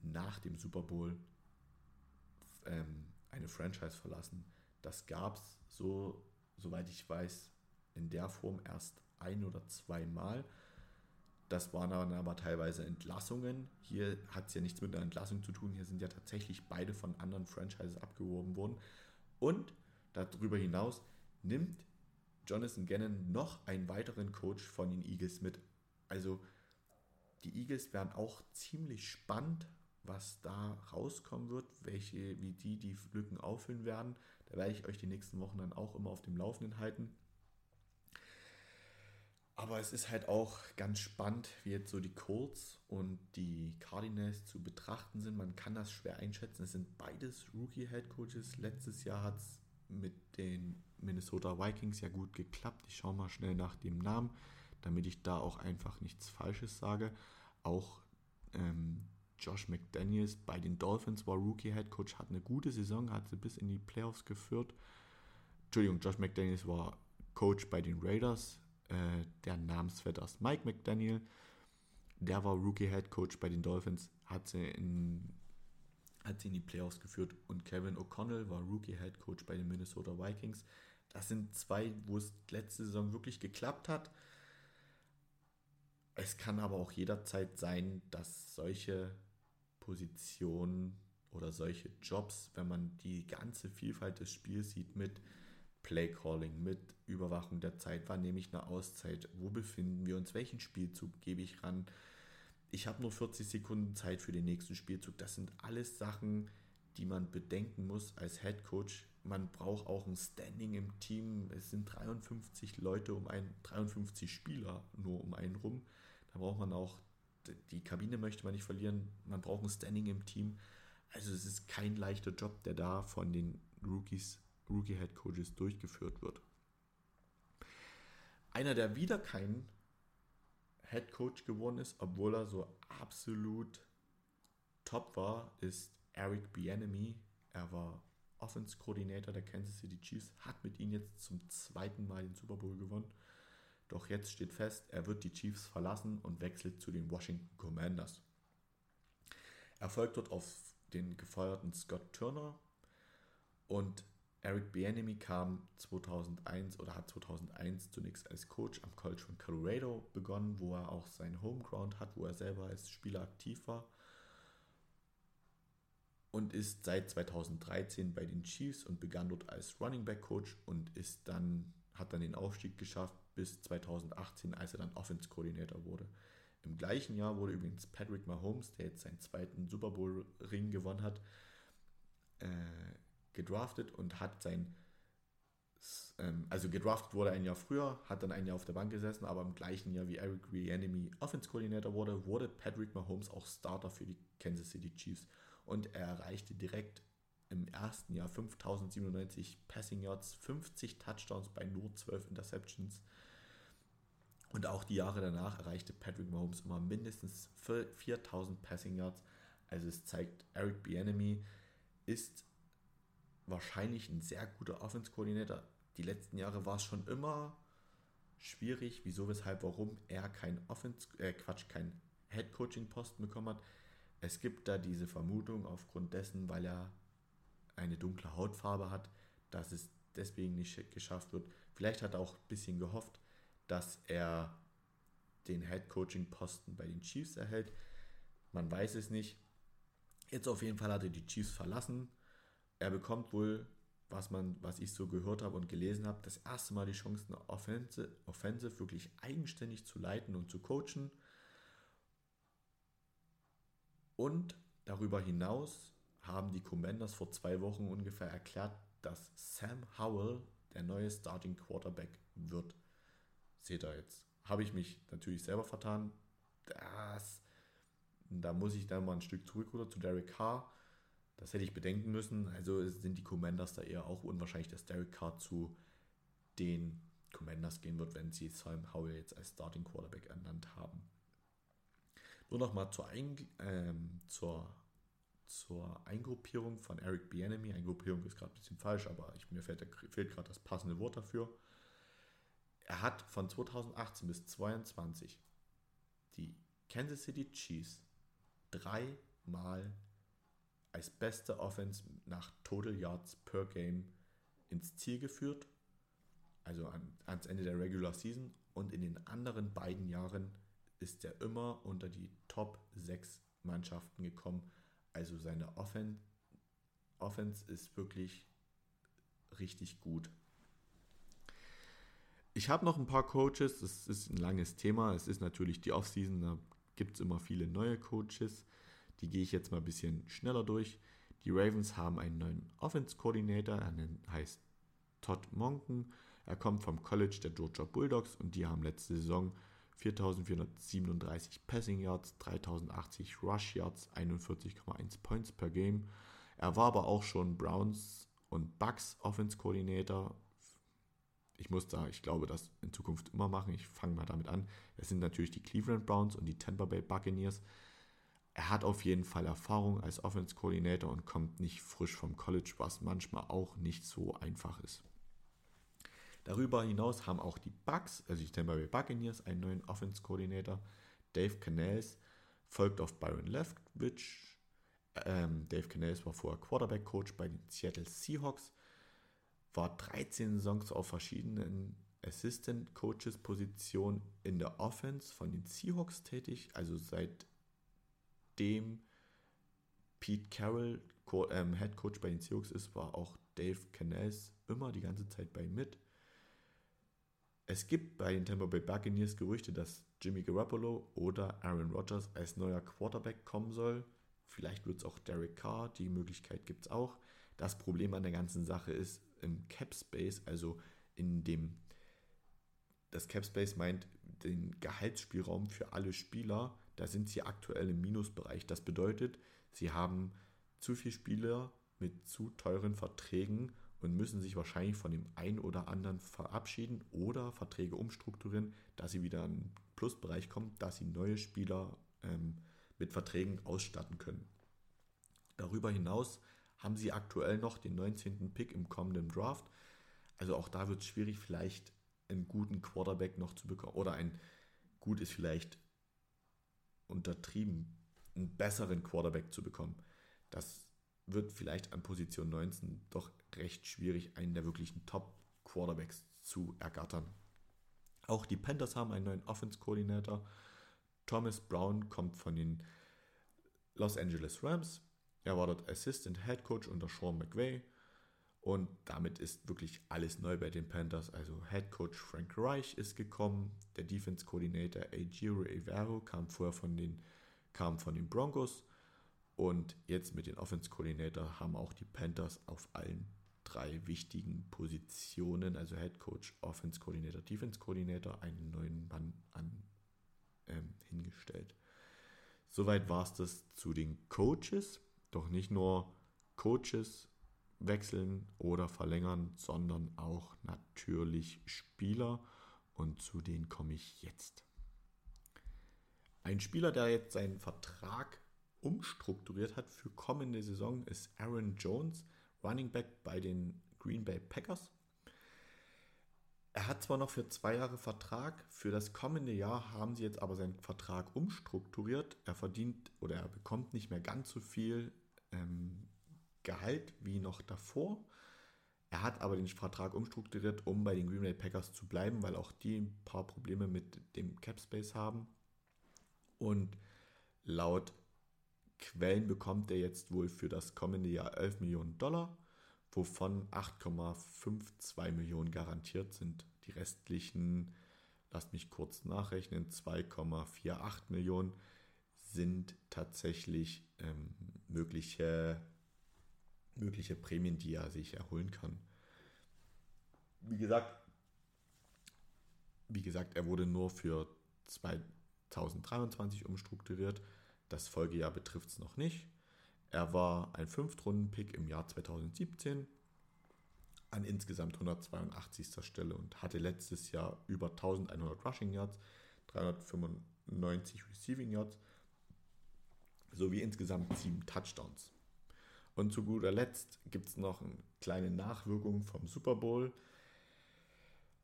nach dem Super Bowl ähm, eine Franchise verlassen. Das gab es so, soweit ich weiß, in der Form erst ein oder zweimal. Das waren dann aber teilweise Entlassungen. Hier hat es ja nichts mit einer Entlassung zu tun. Hier sind ja tatsächlich beide von anderen Franchises abgeworben worden. Und darüber hinaus nimmt Jonathan Gannon noch einen weiteren Coach von den Eagles mit. Also die Eagles werden auch ziemlich spannend, was da rauskommen wird, welche, wie die die Lücken auffüllen werden. Da werde ich euch die nächsten Wochen dann auch immer auf dem Laufenden halten. Aber es ist halt auch ganz spannend, wie jetzt so die Colts und die Cardinals zu betrachten sind. Man kann das schwer einschätzen. Es sind beides Rookie-Head Coaches. Letztes Jahr hat es mit den Minnesota Vikings ja gut geklappt. Ich schaue mal schnell nach dem Namen, damit ich da auch einfach nichts Falsches sage. Auch ähm, Josh McDaniels bei den Dolphins war Rookie Head Coach, hat eine gute Saison, hat sie bis in die Playoffs geführt. Entschuldigung, Josh McDaniels war Coach bei den Raiders. Äh, der Namensvetter ist Mike McDaniel. Der war Rookie Head Coach bei den Dolphins, hat sie in hat sie in die Playoffs geführt und Kevin O'Connell war Rookie Head Coach bei den Minnesota Vikings. Das sind zwei, wo es letzte Saison wirklich geklappt hat. Es kann aber auch jederzeit sein, dass solche Positionen oder solche Jobs, wenn man die ganze Vielfalt des Spiels sieht mit Playcalling, mit Überwachung der Zeit, wann nehme ich eine Auszeit, wo befinden wir uns, welchen Spielzug gebe ich ran, ich habe nur 40 Sekunden Zeit für den nächsten Spielzug. Das sind alles Sachen, die man bedenken muss als Head Coach. Man braucht auch ein Standing im Team. Es sind 53 Leute um einen, 53 Spieler nur um einen rum. Da braucht man auch, die Kabine möchte man nicht verlieren. Man braucht ein Standing im Team. Also es ist kein leichter Job, der da von den Rookies, Rookie Head Coaches durchgeführt wird. Einer, der wieder keinen Head Coach geworden ist, obwohl er so absolut top war, ist Eric Bieniemy. Er war Offense Coordinator der Kansas City Chiefs, hat mit ihnen jetzt zum zweiten Mal den Super Bowl gewonnen. Doch jetzt steht fest, er wird die Chiefs verlassen und wechselt zu den Washington Commanders. Er folgt dort auf den gefeuerten Scott Turner und Eric Bieniemy kam 2001 oder hat 2001 zunächst als Coach am College von Colorado begonnen, wo er auch sein Homeground hat, wo er selber als Spieler aktiv war und ist seit 2013 bei den Chiefs und begann dort als Running Back Coach und ist dann hat dann den Aufstieg geschafft bis 2018, als er dann Offense Coordinator wurde. Im gleichen Jahr wurde übrigens Patrick Mahomes, der jetzt seinen zweiten Super Bowl Ring gewonnen hat, äh, gedraftet und hat sein, ähm, also gedraftet wurde ein Jahr früher, hat dann ein Jahr auf der Bank gesessen, aber im gleichen Jahr wie Eric Reanimi Offense Coordinator wurde, wurde Patrick Mahomes auch Starter für die Kansas City Chiefs und er erreichte direkt im ersten Jahr 5097 Passing Yards, 50 Touchdowns bei nur 12 Interceptions. Und auch die Jahre danach erreichte Patrick Mahomes immer mindestens 4000 Passing Yards. Also es zeigt, Eric Bieniemy ist wahrscheinlich ein sehr guter Offense-Koordinator. Die letzten Jahre war es schon immer schwierig, wieso, weshalb, warum er kein Offense, äh Quatsch, kein Head-Coaching-Posten bekommen hat. Es gibt da diese Vermutung aufgrund dessen, weil er eine dunkle Hautfarbe hat, dass es deswegen nicht geschafft wird. Vielleicht hat er auch ein bisschen gehofft, dass er den Head-Coaching-Posten bei den Chiefs erhält. Man weiß es nicht. Jetzt auf jeden Fall hat er die Chiefs verlassen. Er bekommt wohl, was, man, was ich so gehört habe und gelesen habe, das erste Mal die Chance, eine Offensive, Offensive wirklich eigenständig zu leiten und zu coachen. Und darüber hinaus haben die Commanders vor zwei Wochen ungefähr erklärt, dass Sam Howell der neue Starting Quarterback wird. Seht ihr jetzt. Habe ich mich natürlich selber vertan. Das, da muss ich dann mal ein Stück zurück oder zu Derek Carr. Das hätte ich bedenken müssen. Also sind die Commanders da eher auch unwahrscheinlich, dass Derek Carr zu den Commanders gehen wird, wenn sie Sam Howell jetzt als Starting Quarterback ernannt haben. Nur nochmal zur, ähm, zur zur Eingruppierung von Eric Bieniemy. Eingruppierung ist gerade ein bisschen falsch, aber ich, mir fehlt, fehlt gerade das passende Wort dafür. Er hat von 2018 bis 2022 die Kansas City Chiefs dreimal als beste Offense nach Total Yards per Game ins Ziel geführt, also an, ans Ende der Regular Season. Und in den anderen beiden Jahren ist er immer unter die Top 6 Mannschaften gekommen also seine Offen Offense ist wirklich richtig gut. Ich habe noch ein paar Coaches, das ist ein langes Thema. Es ist natürlich die Offseason, da gibt es immer viele neue Coaches. Die gehe ich jetzt mal ein bisschen schneller durch. Die Ravens haben einen neuen Offense-Coordinator, er heißt Todd Monken. Er kommt vom College der Georgia Bulldogs und die haben letzte Saison 4437 Passing Yards, 3080 Rush Yards, 41,1 Points per Game. Er war aber auch schon Browns und Bucks Offense Coordinator. Ich muss da, ich glaube, das in Zukunft immer machen. Ich fange mal damit an. Es sind natürlich die Cleveland Browns und die Tampa Bay Buccaneers. Er hat auf jeden Fall Erfahrung als Offense Coordinator und kommt nicht frisch vom College, was manchmal auch nicht so einfach ist. Darüber hinaus haben auch die Bucks, also die Tampa Bay Buccaneers, einen neuen Offense-Koordinator. Dave Canales folgt auf Byron Leftwich. Ähm, Dave Canales war vorher Quarterback-Coach bei den Seattle Seahawks, war 13 Saisons auf verschiedenen Assistant-Coaches-Positionen in der Offense von den Seahawks tätig, also seitdem Pete Carroll ähm, Head Coach bei den Seahawks ist, war auch Dave Canales immer die ganze Zeit bei mit. Es gibt bei den Tampa Bay Buccaneers Gerüchte, dass Jimmy Garoppolo oder Aaron Rodgers als neuer Quarterback kommen soll. Vielleicht wird es auch Derek Carr, die Möglichkeit gibt es auch. Das Problem an der ganzen Sache ist im Cap Space, also in dem, das Cap Space meint den Gehaltsspielraum für alle Spieler, da sind sie aktuell im Minusbereich. Das bedeutet, sie haben zu viele Spieler mit zu teuren Verträgen und müssen sich wahrscheinlich von dem einen oder anderen verabschieden oder Verträge umstrukturieren, dass sie wieder in den Plusbereich kommen, dass sie neue Spieler ähm, mit Verträgen ausstatten können. Darüber hinaus haben sie aktuell noch den 19. Pick im kommenden Draft. Also auch da wird es schwierig, vielleicht einen guten Quarterback noch zu bekommen. Oder ein gut ist vielleicht untertrieben, einen besseren Quarterback zu bekommen. Das wird vielleicht an Position 19 doch recht schwierig, einen der wirklichen Top-Quarterbacks zu ergattern. Auch die Panthers haben einen neuen Offense-Koordinator. Thomas Brown kommt von den Los Angeles Rams. Er war dort Assistant Head Coach unter Sean McVay. Und damit ist wirklich alles neu bei den Panthers. Also Head Coach Frank Reich ist gekommen. Der Defense Coordinator Ajiro Evero kam vorher von den, kam von den Broncos. Und jetzt mit den Offense Coordinator haben auch die Panthers auf allen drei wichtigen Positionen, also Head Coach, Offense Coordinator, Defense Coordinator, einen neuen Mann an, ähm, hingestellt. Soweit war es das zu den Coaches. Doch nicht nur Coaches wechseln oder verlängern, sondern auch natürlich Spieler. Und zu denen komme ich jetzt. Ein Spieler, der jetzt seinen Vertrag umstrukturiert hat für kommende Saison, ist Aaron Jones, Running Back bei den Green Bay Packers. Er hat zwar noch für zwei Jahre Vertrag, für das kommende Jahr haben sie jetzt aber seinen Vertrag umstrukturiert. Er verdient oder er bekommt nicht mehr ganz so viel ähm, Gehalt wie noch davor. Er hat aber den Vertrag umstrukturiert, um bei den Green Bay Packers zu bleiben, weil auch die ein paar Probleme mit dem Cap Space haben. Und laut Quellen bekommt er jetzt wohl für das kommende Jahr 11 Millionen Dollar, wovon 8,52 Millionen garantiert sind. Die restlichen, lasst mich kurz nachrechnen, 2,48 Millionen sind tatsächlich ähm, mögliche, mögliche Prämien, die er sich erholen kann. Wie gesagt, wie gesagt, er wurde nur für 2023 umstrukturiert. Das Folgejahr betrifft es noch nicht. Er war ein Fünftrunden-Pick im Jahr 2017 an insgesamt 182. Stelle und hatte letztes Jahr über 1100 Rushing Yards, 395 Receiving Yards sowie insgesamt sieben Touchdowns. Und zu guter Letzt gibt es noch eine kleine Nachwirkung vom Super Bowl.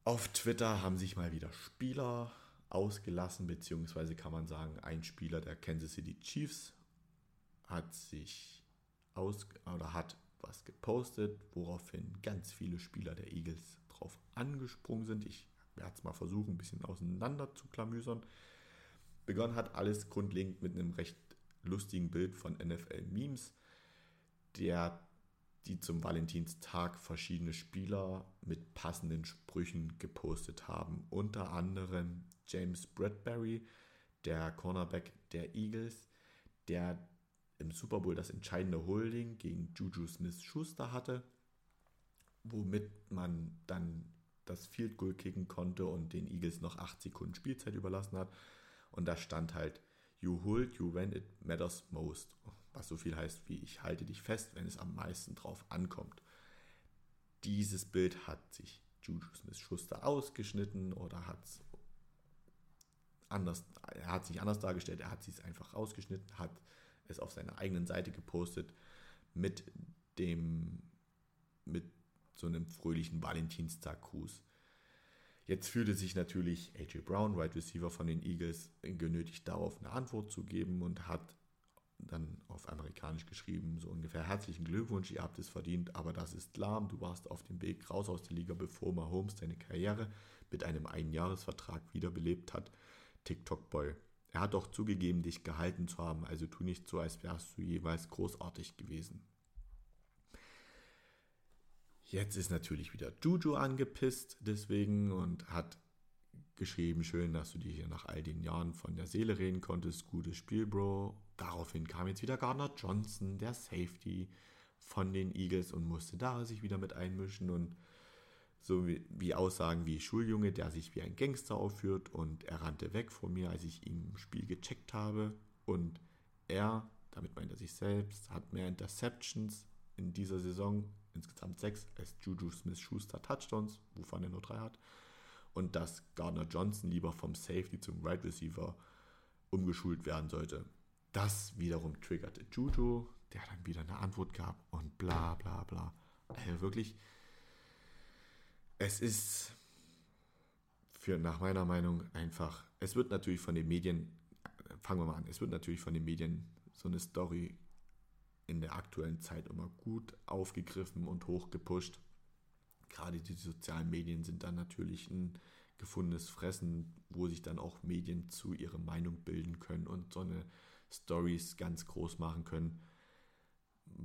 Auf Twitter haben sich mal wieder Spieler ausgelassen, beziehungsweise kann man sagen, ein Spieler der Kansas City Chiefs hat sich aus oder hat was gepostet, woraufhin ganz viele Spieler der Eagles drauf angesprungen sind. Ich werde es mal versuchen, ein bisschen auseinander zu klamüsern. Begonnen hat alles grundlegend mit einem recht lustigen Bild von NFL-Memes, der die zum Valentinstag verschiedene Spieler mit passenden Sprüchen gepostet haben. Unter anderem James Bradbury, der Cornerback der Eagles, der im Super Bowl das entscheidende Holding gegen Juju Smith-Schuster hatte, womit man dann das Field Goal kicken konnte und den Eagles noch 8 Sekunden Spielzeit überlassen hat. Und da stand halt, you hold you when it matters most. Was so viel heißt wie, ich halte dich fest, wenn es am meisten drauf ankommt. Dieses Bild hat sich Juju Smith-Schuster ausgeschnitten oder hat es anders, er hat sich anders dargestellt, er hat sich einfach ausgeschnitten, hat es auf seiner eigenen Seite gepostet mit dem, mit so einem fröhlichen Valentinstag-Gruß. Jetzt fühlte sich natürlich AJ Brown, Wide right Receiver von den Eagles, genötigt darauf eine Antwort zu geben und hat dann auf amerikanisch geschrieben, so ungefähr herzlichen Glückwunsch, ihr habt es verdient, aber das ist lahm, du warst auf dem Weg raus aus der Liga, bevor Mahomes deine Karriere mit einem Einjahresvertrag wiederbelebt hat. TikTok-Boy. Er hat doch zugegeben, dich gehalten zu haben, also tu nicht so, als wärst du jeweils großartig gewesen. Jetzt ist natürlich wieder Juju angepisst deswegen und hat geschrieben, schön, dass du dir hier nach all den Jahren von der Seele reden konntest. Gutes Spiel, Bro. Daraufhin kam jetzt wieder Gardner Johnson, der Safety von den Eagles und musste da sich wieder mit einmischen und so wie, wie, Aussagen wie Schuljunge, der sich wie ein Gangster aufführt und er rannte weg von mir, als ich ihm im Spiel gecheckt habe und er, damit meint er sich selbst, hat mehr Interceptions in dieser Saison, insgesamt sechs, als Juju Smith-Schuster Touchdowns, wovon er nur drei hat und dass Gardner Johnson lieber vom Safety zum Right Receiver umgeschult werden sollte. Das wiederum triggerte Juju, der dann wieder eine Antwort gab und bla bla bla. Also wirklich, es ist für nach meiner Meinung einfach, es wird natürlich von den Medien, fangen wir mal an, es wird natürlich von den Medien so eine Story in der aktuellen Zeit immer gut aufgegriffen und hochgepusht gerade die sozialen Medien sind dann natürlich ein gefundenes Fressen, wo sich dann auch Medien zu ihrer Meinung bilden können und so eine Stories ganz groß machen können.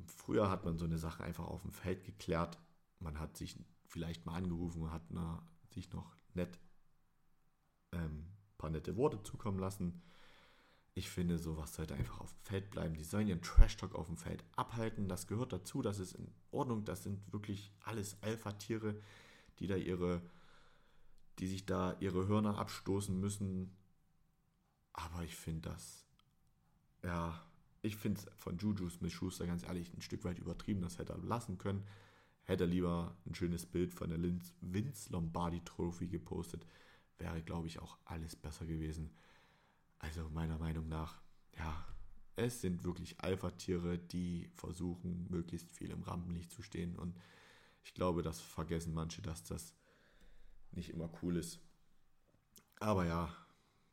Früher hat man so eine Sache einfach auf dem Feld geklärt. Man hat sich vielleicht mal angerufen und hat na, sich noch nett ähm, paar nette Worte zukommen lassen. Ich finde, sowas sollte einfach auf dem Feld bleiben. Die sollen ihren Trash-Talk auf dem Feld abhalten. Das gehört dazu, das ist in Ordnung. Das sind wirklich alles Alpha-Tiere, die da ihre, die sich da ihre Hörner abstoßen müssen. Aber ich finde das, ja, ich finde es von Juju Smith-Schuster ganz ehrlich ein Stück weit übertrieben. Das hätte er lassen können. Hätte er lieber ein schönes Bild von der Vince Lombardi Trophy gepostet, wäre, glaube ich, auch alles besser gewesen. Also meiner Meinung nach, ja, es sind wirklich Alpha-Tiere, die versuchen, möglichst viel im Rampenlicht zu stehen. Und ich glaube, das vergessen manche, dass das nicht immer cool ist. Aber ja,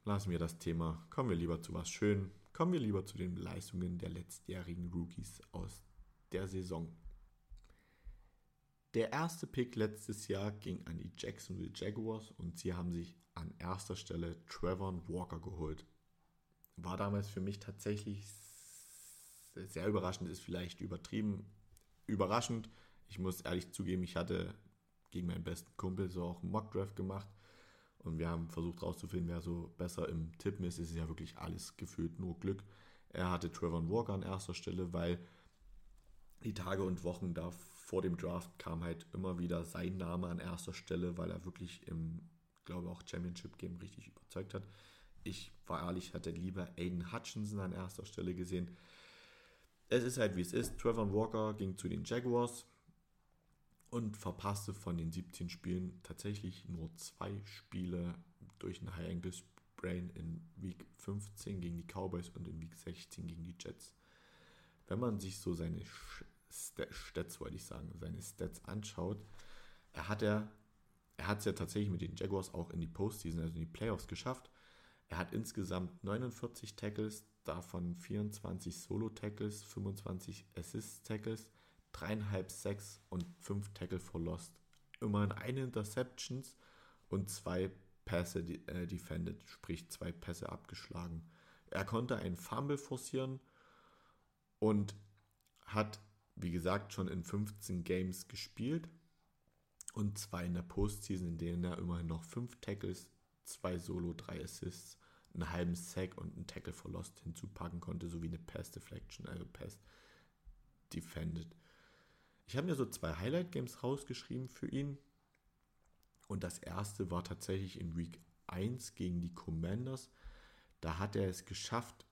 lassen wir das Thema. Kommen wir lieber zu was Schönem. Kommen wir lieber zu den Leistungen der letztjährigen Rookies aus der Saison. Der erste Pick letztes Jahr ging an die Jacksonville Jaguars und sie haben sich an erster Stelle Trevor Walker geholt war damals für mich tatsächlich sehr überraschend ist vielleicht übertrieben. Überraschend, ich muss ehrlich zugeben, ich hatte gegen meinen besten Kumpel so auch einen Mockdraft gemacht und wir haben versucht herauszufinden, wer so besser im Tippen ist. Es ist ja wirklich alles gefühlt nur Glück. Er hatte Trevor Walker an erster Stelle, weil die Tage und Wochen da vor dem Draft kam halt immer wieder sein Name an erster Stelle, weil er wirklich im, glaube auch Championship Game richtig überzeugt hat. Ich war ehrlich, hatte lieber Aiden Hutchinson an erster Stelle gesehen. Es ist halt wie es ist. Trevor Walker ging zu den Jaguars und verpasste von den 17 Spielen tatsächlich nur zwei Spiele durch ein High Ankle Sprain in Week 15 gegen die Cowboys und in Week 16 gegen die Jets. Wenn man sich so seine Stats, wollte ich sagen, seine Stats anschaut, er hat er, er hat es ja tatsächlich mit den Jaguars auch in die Postseason, also in die Playoffs geschafft. Er hat insgesamt 49 Tackles, davon 24 Solo-Tackles, 25 Assist-Tackles, dreieinhalb Sacks und fünf Tackle for Lost. Immerhin eine Interceptions und zwei Pässe äh, defended, sprich zwei Pässe abgeschlagen. Er konnte einen Fumble forcieren und hat, wie gesagt, schon in 15 Games gespielt und zwei in der Postseason, in denen er immerhin noch fünf Tackles, zwei Solo, drei Assists, einen halben Sack und einen Tackle for Lost hinzupacken konnte, sowie eine Pass Deflection, also Pass Defended. Ich habe mir so zwei Highlight-Games rausgeschrieben für ihn. Und das erste war tatsächlich in Week 1 gegen die Commanders. Da hat er es geschafft.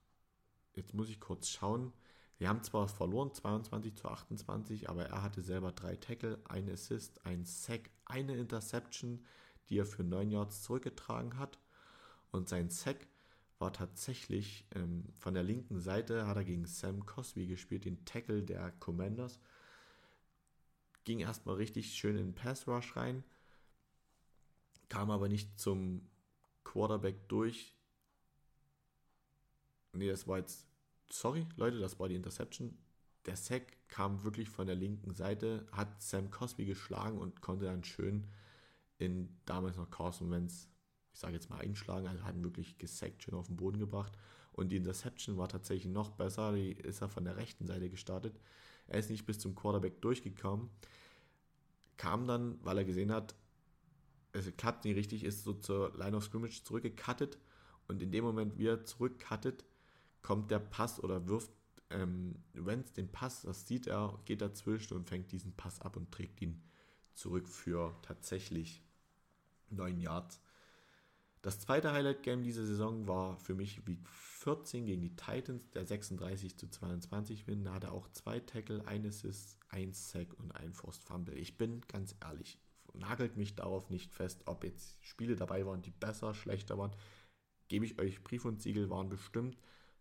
Jetzt muss ich kurz schauen. Wir haben zwar verloren, 22 zu 28, aber er hatte selber drei Tackle, ein Assist, ein Sack, eine Interception, die er für 9 Yards zurückgetragen hat. Und sein Sack war tatsächlich ähm, von der linken Seite, hat er gegen Sam Cosby gespielt, den Tackle der Commanders ging erstmal richtig schön in den Pass Rush rein, kam aber nicht zum Quarterback durch. Nee, das war jetzt, sorry Leute, das war die Interception. Der Sack kam wirklich von der linken Seite, hat Sam Cosby geschlagen und konnte dann schön in damals noch Carson Wentz, ich sage jetzt mal einschlagen, also hat ihn wirklich gesackt, schön auf den Boden gebracht. Und die Interception war tatsächlich noch besser, die ist er von der rechten Seite gestartet. Er ist nicht bis zum Quarterback durchgekommen, kam dann, weil er gesehen hat, es klappt nicht richtig, ist so zur Line of Scrimmage zurückgecuttet und in dem Moment, wie er zurückcuttet, kommt der Pass oder wirft ähm, Wenz den Pass, das sieht er, geht dazwischen und fängt diesen Pass ab und trägt ihn zurück für tatsächlich 9 Yards. Das zweite Highlight-Game dieser Saison war für mich Week 14 gegen die Titans, der 36 zu 22 Win. Da hatte auch zwei Tackle, ein Assist, ein Sack und ein Forced Fumble. Ich bin ganz ehrlich, nagelt mich darauf nicht fest, ob jetzt Spiele dabei waren, die besser, schlechter waren. Gebe ich euch Brief und Siegel, waren bestimmt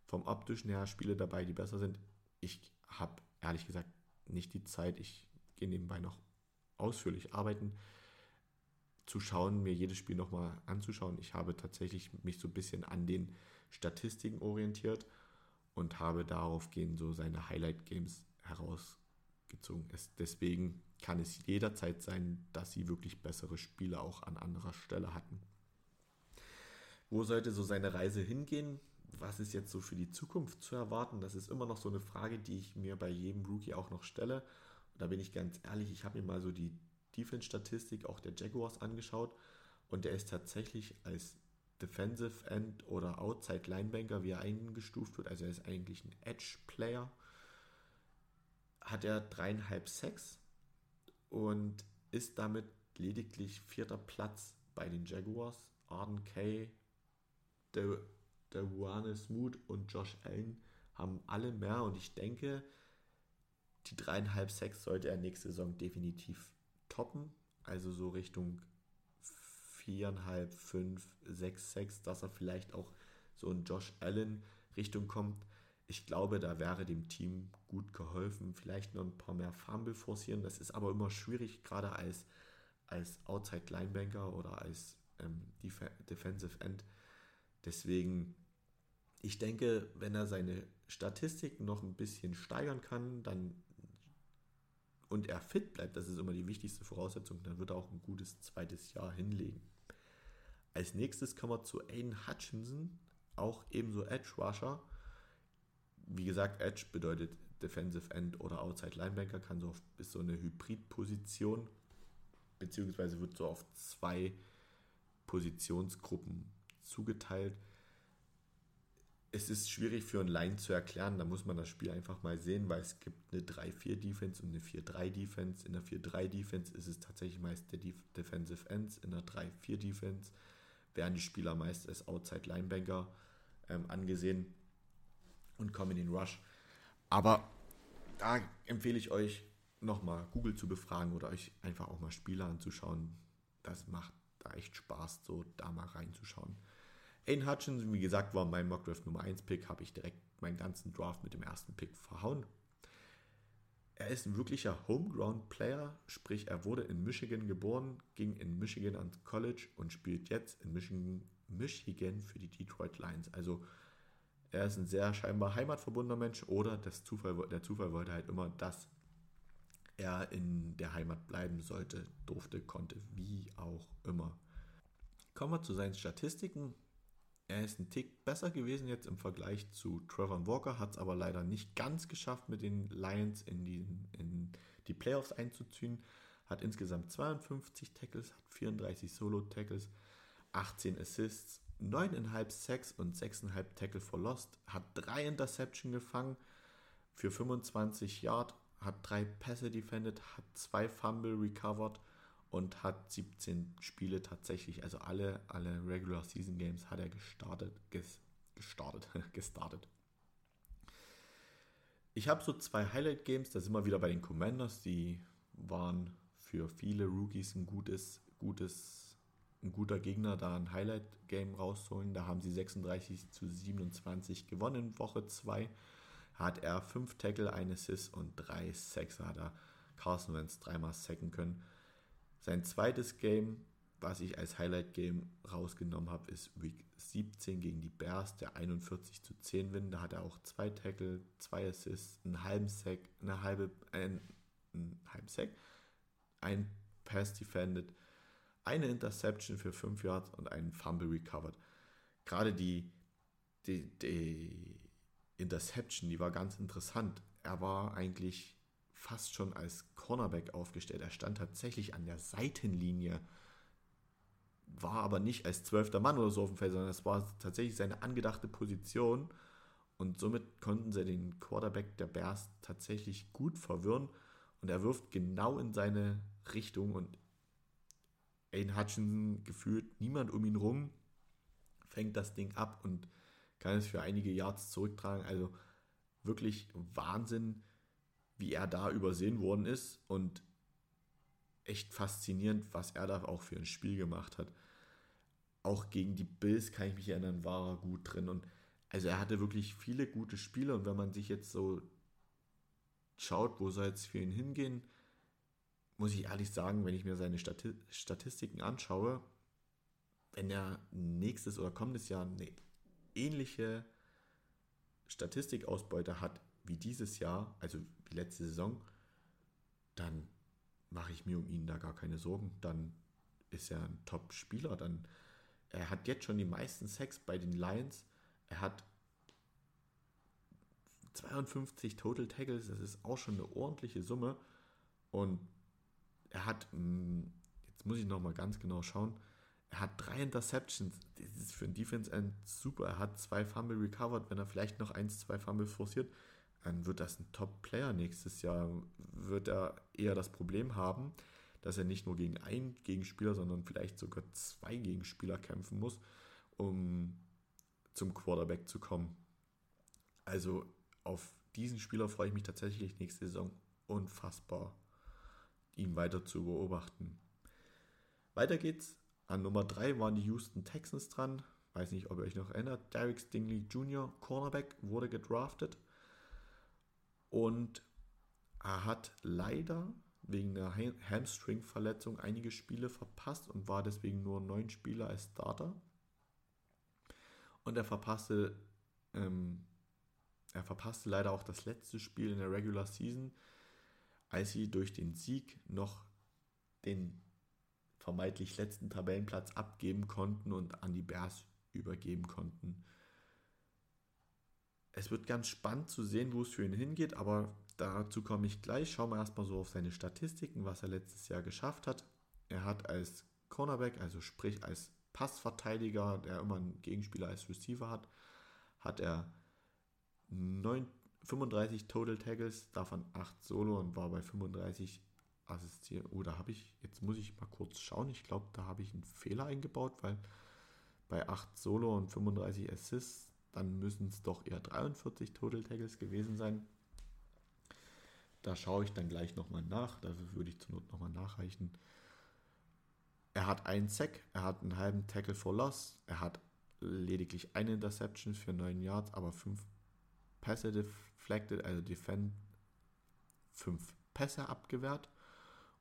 vom optischen her Spiele dabei, die besser sind. Ich habe ehrlich gesagt nicht die Zeit. Ich gehe nebenbei noch ausführlich arbeiten zu schauen, mir jedes Spiel nochmal anzuschauen. Ich habe tatsächlich mich so ein bisschen an den Statistiken orientiert und habe daraufgehend so seine Highlight-Games herausgezogen. Es, deswegen kann es jederzeit sein, dass sie wirklich bessere Spiele auch an anderer Stelle hatten. Wo sollte so seine Reise hingehen? Was ist jetzt so für die Zukunft zu erwarten? Das ist immer noch so eine Frage, die ich mir bei jedem Rookie auch noch stelle. Und da bin ich ganz ehrlich, ich habe mir mal so die Defense-Statistik auch der Jaguars angeschaut und der ist tatsächlich als Defensive End oder Outside Linebanker, wie er eingestuft wird, also er ist eigentlich ein Edge-Player, hat er dreieinhalb Sacks und ist damit lediglich vierter Platz bei den Jaguars. Arden Kay, der Smoot und Josh Allen haben alle mehr und ich denke, die dreieinhalb Sacks sollte er nächste Saison definitiv toppen, also so Richtung 4,5, 5, 6, 6, dass er vielleicht auch so ein Josh Allen Richtung kommt. Ich glaube, da wäre dem Team gut geholfen. Vielleicht noch ein paar mehr Fumble forcieren. Das ist aber immer schwierig, gerade als, als Outside Linebanker oder als ähm, Def Defensive End. Deswegen, ich denke, wenn er seine Statistiken noch ein bisschen steigern kann, dann und er fit bleibt, das ist immer die wichtigste Voraussetzung, dann wird er auch ein gutes zweites Jahr hinlegen. Als nächstes kommen wir zu Aiden Hutchinson, auch ebenso Edge Rusher. wie gesagt, Edge bedeutet Defensive End oder Outside Linebacker, kann so auf, ist so eine Hybridposition, beziehungsweise wird so auf zwei Positionsgruppen zugeteilt. Es ist schwierig für einen Line zu erklären, da muss man das Spiel einfach mal sehen, weil es gibt eine 3-4-Defense und eine 4-3-Defense. In der 4-3-Defense ist es tatsächlich meist der Defensive Ends, in der 3-4-Defense werden die Spieler meist als Outside Linebacker ähm, angesehen und kommen in den Rush. Aber da empfehle ich euch nochmal Google zu befragen oder euch einfach auch mal Spieler anzuschauen. Das macht da echt Spaß, so da mal reinzuschauen. Aiden Hutchinson, wie gesagt, war mein Mockdraft Nummer 1 Pick, habe ich direkt meinen ganzen Draft mit dem ersten Pick verhauen. Er ist ein wirklicher Homeground-Player, sprich er wurde in Michigan geboren, ging in Michigan ans College und spielt jetzt in Michigan, Michigan für die Detroit Lions. Also er ist ein sehr scheinbar heimatverbundener Mensch oder das Zufall, der Zufall wollte halt immer, dass er in der Heimat bleiben sollte, durfte, konnte, wie auch immer. Kommen wir zu seinen Statistiken. Er ist ein Tick besser gewesen jetzt im Vergleich zu Trevor Walker, hat es aber leider nicht ganz geschafft, mit den Lions in die, in die Playoffs einzuziehen. Hat insgesamt 52 Tackles, hat 34 Solo-Tackles, 18 Assists, 9,5 Sacks und 6,5 Tackle for Lost, hat 3 Interception gefangen für 25 Yard, hat 3 Pässe defended, hat 2 Fumble recovered und hat 17 Spiele tatsächlich, also alle, alle Regular Season Games hat er gestartet, ges, gestartet, [LAUGHS] gestartet. Ich habe so zwei Highlight Games, da sind wir wieder bei den Commanders, die waren für viele Rookies ein gutes, gutes ein guter Gegner, da ein Highlight-Game rausholen. Da haben sie 36 zu 27 gewonnen Woche 2. Hat er 5 Tackle, 1 Assist und 3 Sacks. Hat er Carson Wentz dreimal sacken können. Sein zweites Game, was ich als Highlight-Game rausgenommen habe, ist Week 17 gegen die Bears, der 41 zu 10 Win. Da hat er auch 2 Tackle, 2 Assists, einen halben Sack, eine halbe, ein, einen halben Sack, ein Pass defended eine Interception für 5 Yards und einen Fumble recovered. Gerade die, die, die Interception, die war ganz interessant. Er war eigentlich fast schon als Cornerback aufgestellt. Er stand tatsächlich an der Seitenlinie, war aber nicht als zwölfter Mann oder so auf dem Feld, sondern es war tatsächlich seine angedachte Position. Und somit konnten sie den Quarterback der Bears tatsächlich gut verwirren. Und er wirft genau in seine Richtung. Und Aiden Hutchinson gefühlt niemand um ihn rum, fängt das Ding ab und kann es für einige Yards zurücktragen. Also wirklich Wahnsinn, wie er da übersehen worden ist und echt faszinierend, was er da auch für ein Spiel gemacht hat. Auch gegen die Bills kann ich mich erinnern, war er gut drin und also er hatte wirklich viele gute Spiele und wenn man sich jetzt so schaut, wo soll es für ihn hingehen, muss ich ehrlich sagen, wenn ich mir seine Stati Statistiken anschaue, wenn er nächstes oder kommendes Jahr eine ähnliche Statistikausbeute hat wie dieses Jahr, also wie letzte Saison, dann mache ich mir um ihn da gar keine Sorgen. Dann ist er ein Top-Spieler. Dann er hat jetzt schon die meisten Sex bei den Lions. Er hat 52 Total Tackles, das ist auch schon eine ordentliche Summe. Und er hat, mm, jetzt muss ich nochmal ganz genau schauen, er hat drei Interceptions. Das ist für ein Defense End super. Er hat zwei Fumble recovered. Wenn er vielleicht noch eins, zwei Fumble forciert, dann wird das ein Top-Player nächstes Jahr. Wird er eher das Problem haben, dass er nicht nur gegen einen Gegenspieler, sondern vielleicht sogar zwei Gegenspieler kämpfen muss, um zum Quarterback zu kommen. Also auf diesen Spieler freue ich mich tatsächlich nächste Saison unfassbar ihn weiter zu beobachten. Weiter geht's. An Nummer 3 waren die Houston Texans dran. Weiß nicht, ob ihr euch noch erinnert. Derek Stingley Jr., Cornerback, wurde gedraftet. Und er hat leider wegen einer Hamstring-Verletzung einige Spiele verpasst und war deswegen nur neun Spieler als Starter. Und er verpasste, ähm, er verpasste leider auch das letzte Spiel in der Regular Season als sie durch den Sieg noch den vermeintlich letzten Tabellenplatz abgeben konnten und an die Bears übergeben konnten. Es wird ganz spannend zu sehen, wo es für ihn hingeht, aber dazu komme ich gleich. Schauen wir erstmal so auf seine Statistiken, was er letztes Jahr geschafft hat. Er hat als Cornerback, also sprich als Passverteidiger, der immer einen Gegenspieler als Receiver hat, hat er 9, 35 Total Tackles, davon 8 Solo und war bei 35 assistieren. Oh, da habe ich, jetzt muss ich mal kurz schauen. Ich glaube, da habe ich einen Fehler eingebaut, weil bei 8 Solo und 35 Assists, dann müssen es doch eher 43 Total Tackles gewesen sein. Da schaue ich dann gleich nochmal nach. Dafür würde ich zur Not nochmal nachreichen. Er hat einen Sack, er hat einen halben Tackle for Loss, er hat lediglich eine Interception für 9 Yards, aber 5 Pässe deflected, also defend, 5 Pässe abgewehrt.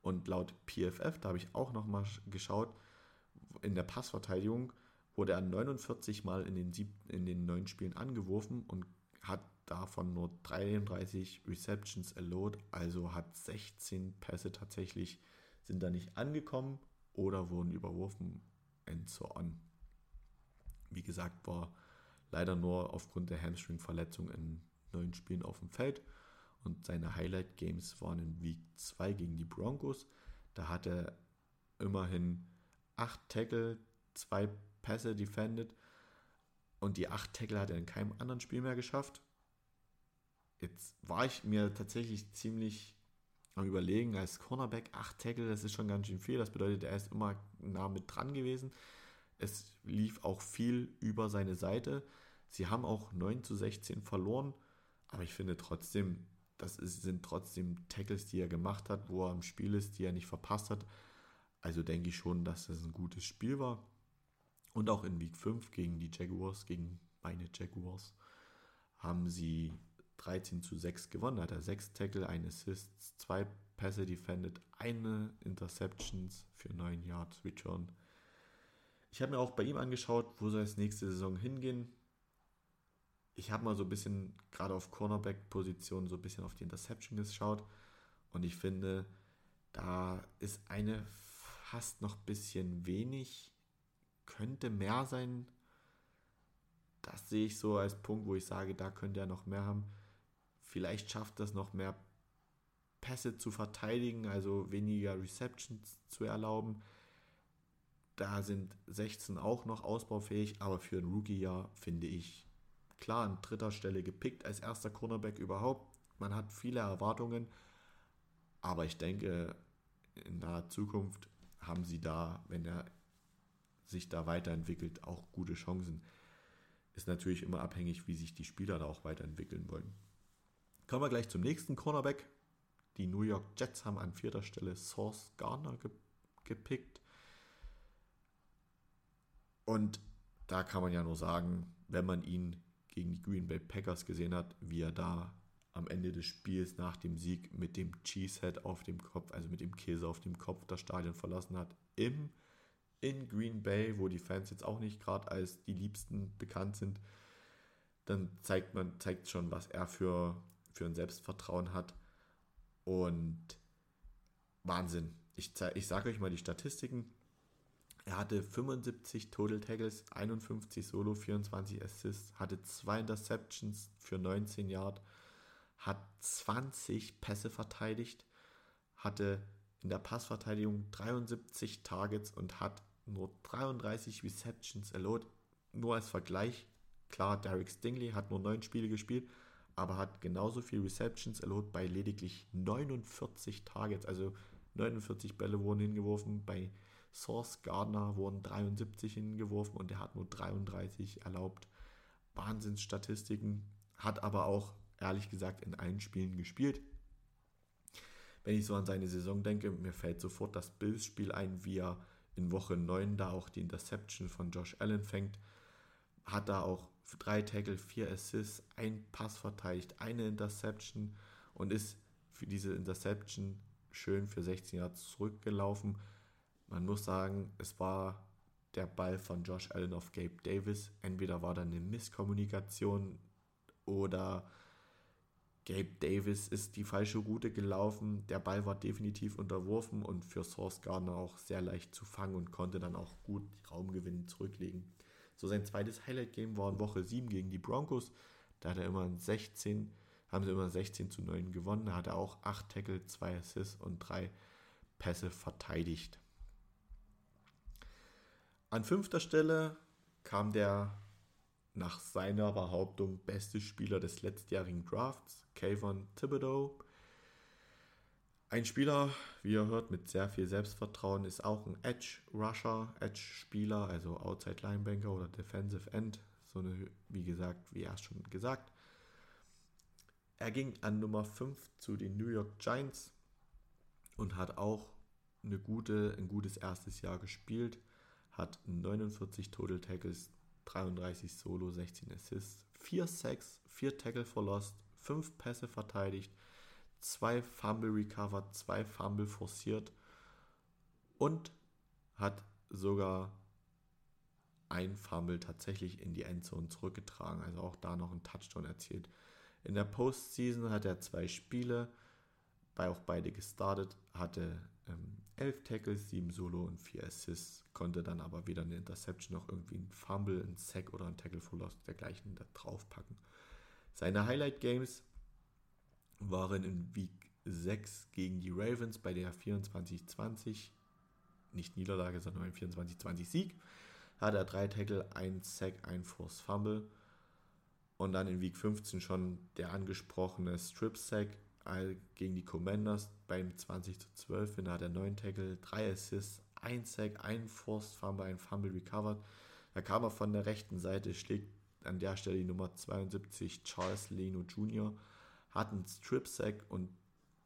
Und laut PFF, da habe ich auch nochmal geschaut, in der Passverteidigung wurde er 49 Mal in den, sieb, in den neun Spielen angeworfen und hat davon nur 33 Receptions allowed, also hat 16 Pässe tatsächlich, sind da nicht angekommen oder wurden überworfen and so on. Wie gesagt, war leider nur aufgrund der Hamstring-Verletzung in neun Spielen auf dem Feld und seine Highlight-Games waren in Week 2 gegen die Broncos. Da hat er immerhin 8 Tackle, 2 Pässe defended und die 8 Tackle hat er in keinem anderen Spiel mehr geschafft. Jetzt war ich mir tatsächlich ziemlich am Überlegen, als Cornerback 8 Tackle, das ist schon ganz schön viel. Das bedeutet, er ist immer nah mit dran gewesen. Es lief auch viel über seine Seite. Sie haben auch 9 zu 16 verloren, aber ich finde trotzdem, das ist, sind trotzdem Tackles, die er gemacht hat, wo er im Spiel ist, die er nicht verpasst hat. Also denke ich schon, dass das ein gutes Spiel war. Und auch in Week 5 gegen die Jaguars, gegen meine Jaguars, haben sie 13 zu 6 gewonnen. Hat er 6 Tackle, 1 Assist, 2 Pässe defended, eine Interceptions für 9 Yards Return. Ich habe mir auch bei ihm angeschaut, wo soll es nächste Saison hingehen. Ich habe mal so ein bisschen, gerade auf Cornerback-Position, so ein bisschen auf die Interception geschaut. Und ich finde, da ist eine fast noch ein bisschen wenig. Könnte mehr sein. Das sehe ich so als Punkt, wo ich sage, da könnte er noch mehr haben. Vielleicht schafft das noch mehr Pässe zu verteidigen, also weniger Receptions zu erlauben. Da sind 16 auch noch ausbaufähig, aber für ein Rookie-Jahr finde ich klar an dritter Stelle gepickt als erster Cornerback überhaupt. Man hat viele Erwartungen, aber ich denke, in naher Zukunft haben sie da, wenn er sich da weiterentwickelt, auch gute Chancen. Ist natürlich immer abhängig, wie sich die Spieler da auch weiterentwickeln wollen. Kommen wir gleich zum nächsten Cornerback. Die New York Jets haben an vierter Stelle Source Garner ge gepickt. Und da kann man ja nur sagen, wenn man ihn gegen die Green Bay Packers gesehen hat, wie er da am Ende des Spiels nach dem Sieg mit dem Cheesehead auf dem Kopf, also mit dem Käse auf dem Kopf, das Stadion verlassen hat, im, in Green Bay, wo die Fans jetzt auch nicht gerade als die Liebsten bekannt sind, dann zeigt man, zeigt schon, was er für für ein Selbstvertrauen hat. Und Wahnsinn. Ich, ich sage euch mal die Statistiken. Er hatte 75 Total Tackles, 51 Solo, 24 Assists, hatte zwei Interceptions für 19 Yard, hat 20 Pässe verteidigt, hatte in der Passverteidigung 73 Targets und hat nur 33 Receptions allowed. Nur als Vergleich, klar, Derek Stingley hat nur 9 Spiele gespielt, aber hat genauso viel Receptions erlaubt bei lediglich 49 Targets. Also 49 Bälle wurden hingeworfen. Bei Source Gardner wurden 73 hingeworfen und er hat nur 33 erlaubt. Wahnsinnsstatistiken. Hat aber auch, ehrlich gesagt, in allen Spielen gespielt. Wenn ich so an seine Saison denke, mir fällt sofort das Bills-Spiel ein, wie er in Woche 9 da auch die Interception von Josh Allen fängt. Hat da auch drei Tackle, vier Assists, ein Pass verteidigt, eine Interception und ist für diese Interception schön für 16 Jahre zurückgelaufen. Man muss sagen, es war der Ball von Josh Allen auf Gabe Davis. Entweder war da eine Misskommunikation oder Gabe Davis ist die falsche Route gelaufen. Der Ball war definitiv unterworfen und für Source Gardner auch sehr leicht zu fangen und konnte dann auch gut Raumgewinn zurücklegen. So sein zweites Highlight-Game war in Woche 7 gegen die Broncos. Da hat er immer 16, haben sie immer 16 zu 9 gewonnen. Da hat er auch 8 Tackle, 2 Assists und 3 Pässe verteidigt. An fünfter Stelle kam der nach seiner Behauptung beste Spieler des letztjährigen Drafts, Kayvon Thibodeau. Ein Spieler, wie ihr hört, mit sehr viel Selbstvertrauen, ist auch ein Edge-Rusher, Edge-Spieler, also Outside Linebanker oder Defensive End. So eine, wie gesagt, wie erst schon gesagt. Er ging an Nummer 5 zu den New York Giants und hat auch eine gute, ein gutes erstes Jahr gespielt. Hat 49 Total Tackles, 33 Solo, 16 Assists, 4 Sacks, 4 Tackle for Lost, 5 Pässe verteidigt, zwei Fumble recovered, zwei Fumble forciert und hat sogar ein Fumble tatsächlich in die Endzone zurückgetragen, also auch da noch einen Touchdown erzielt. In der Postseason hat er zwei Spiele, bei auch beide gestartet, hatte ähm, elf Tackles, sieben Solo und vier Assists, konnte dann aber weder eine Interception noch irgendwie ein Fumble, ein Sack oder ein Tackle for Loss dergleichen da draufpacken. Seine Highlight Games waren in Week 6 gegen die Ravens bei der 24-20, nicht Niederlage, sondern ein 24-20 Sieg. Hat er drei Tackle, ein Sack, ein Force Fumble. Und dann in Week 15 schon der angesprochene Strip Sack gegen die Commanders beim 20 zu 12. Da hat er neun Tackle, drei Assists, ein Sack, ein Forced Fumble, ein Fumble recovered. Da kam er von der rechten Seite, schlägt an der Stelle die Nummer 72 Charles Leno Jr hat einen Strip-Sack und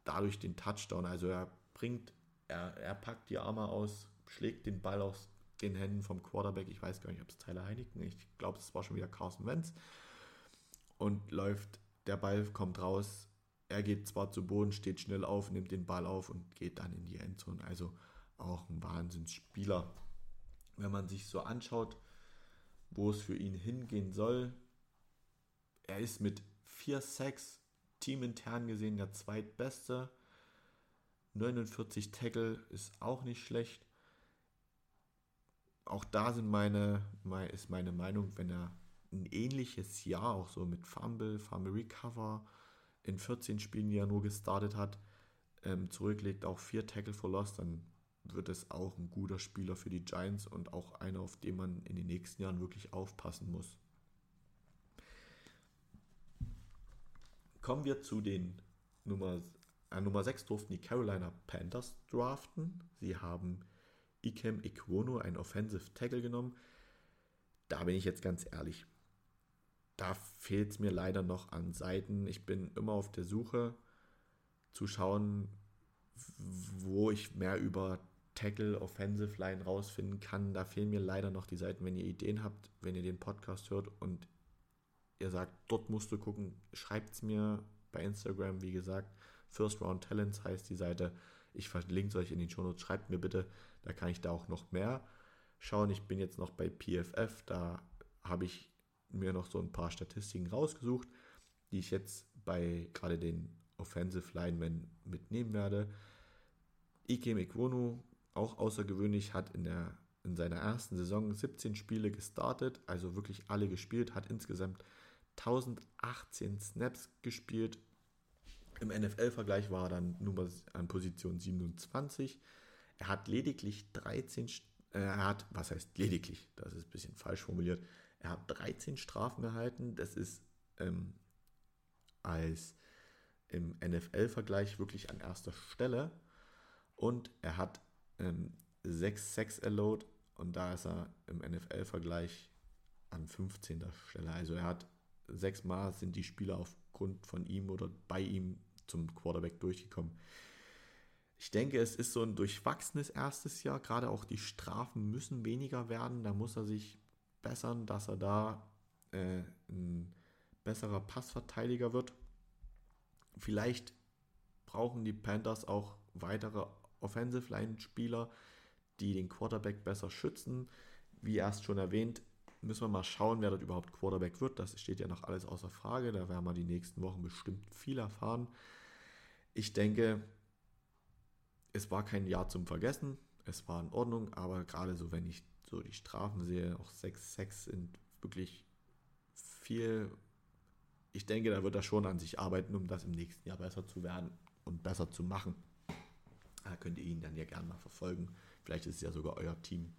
dadurch den Touchdown. Also er bringt, er, er packt die Arme aus, schlägt den Ball aus den Händen vom Quarterback. Ich weiß gar nicht, ob es Tyler Heineken, ich glaube, es war schon wieder Carson Wentz. Und läuft, der Ball kommt raus. Er geht zwar zu Boden, steht schnell auf, nimmt den Ball auf und geht dann in die Endzone. Also auch ein Wahnsinnsspieler. Wenn man sich so anschaut, wo es für ihn hingehen soll, er ist mit 4 Sacks teamintern gesehen der zweitbeste. 49 Tackle ist auch nicht schlecht. Auch da sind meine, ist meine Meinung, wenn er ein ähnliches Jahr auch so mit Fumble, Fumble Recover in 14 Spielen, die er nur gestartet hat, ähm, zurücklegt, auch vier Tackle for Loss, dann wird es auch ein guter Spieler für die Giants und auch einer, auf den man in den nächsten Jahren wirklich aufpassen muss. Kommen wir zu den Nummer, äh, Nummer 6 durften die Carolina Panthers draften. Sie haben Ikem Ikwono, ein Offensive Tackle, genommen. Da bin ich jetzt ganz ehrlich. Da fehlt es mir leider noch an Seiten. Ich bin immer auf der Suche zu schauen, wo ich mehr über Tackle, Offensive Line rausfinden kann. Da fehlen mir leider noch die Seiten. Wenn ihr Ideen habt, wenn ihr den Podcast hört und ihr sagt, dort musst du gucken, schreibt es mir bei Instagram, wie gesagt. First Round Talents heißt die Seite. Ich verlinke es euch in den Show Notes. Schreibt mir bitte, da kann ich da auch noch mehr schauen. Ich bin jetzt noch bei PFF, da habe ich mir noch so ein paar Statistiken rausgesucht, die ich jetzt bei gerade den Offensive Linemen mitnehmen werde. Ike Mikwonu, auch außergewöhnlich, hat in, der, in seiner ersten Saison 17 Spiele gestartet, also wirklich alle gespielt, hat insgesamt 1018 Snaps gespielt. Im NFL-Vergleich war er dann Nummer an Position 27. Er hat lediglich 13, äh, er hat, was heißt lediglich, das ist ein bisschen falsch formuliert, er hat 13 Strafen erhalten. Das ist ähm, als im NFL-Vergleich wirklich an erster Stelle. Und er hat ähm, 6 Sex Allowed und da ist er im NFL-Vergleich an 15. Stelle. Also er hat sechsmal sind die Spieler aufgrund von ihm oder bei ihm zum Quarterback durchgekommen. Ich denke, es ist so ein durchwachsenes erstes Jahr. Gerade auch die Strafen müssen weniger werden. Da muss er sich bessern, dass er da äh, ein besserer Passverteidiger wird. Vielleicht brauchen die Panthers auch weitere Offensive Line Spieler, die den Quarterback besser schützen. Wie erst schon erwähnt, müssen wir mal schauen, wer dort überhaupt Quarterback wird. Das steht ja noch alles außer Frage. Da werden wir die nächsten Wochen bestimmt viel erfahren. Ich denke, es war kein Jahr zum Vergessen. Es war in Ordnung, aber gerade so, wenn ich so die Strafen sehe, auch 6-6 sind wirklich viel ich denke, da wird er schon an sich arbeiten, um das im nächsten Jahr besser zu werden und besser zu machen. Da könnt ihr ihn dann ja gerne mal verfolgen. Vielleicht ist es ja sogar euer Team.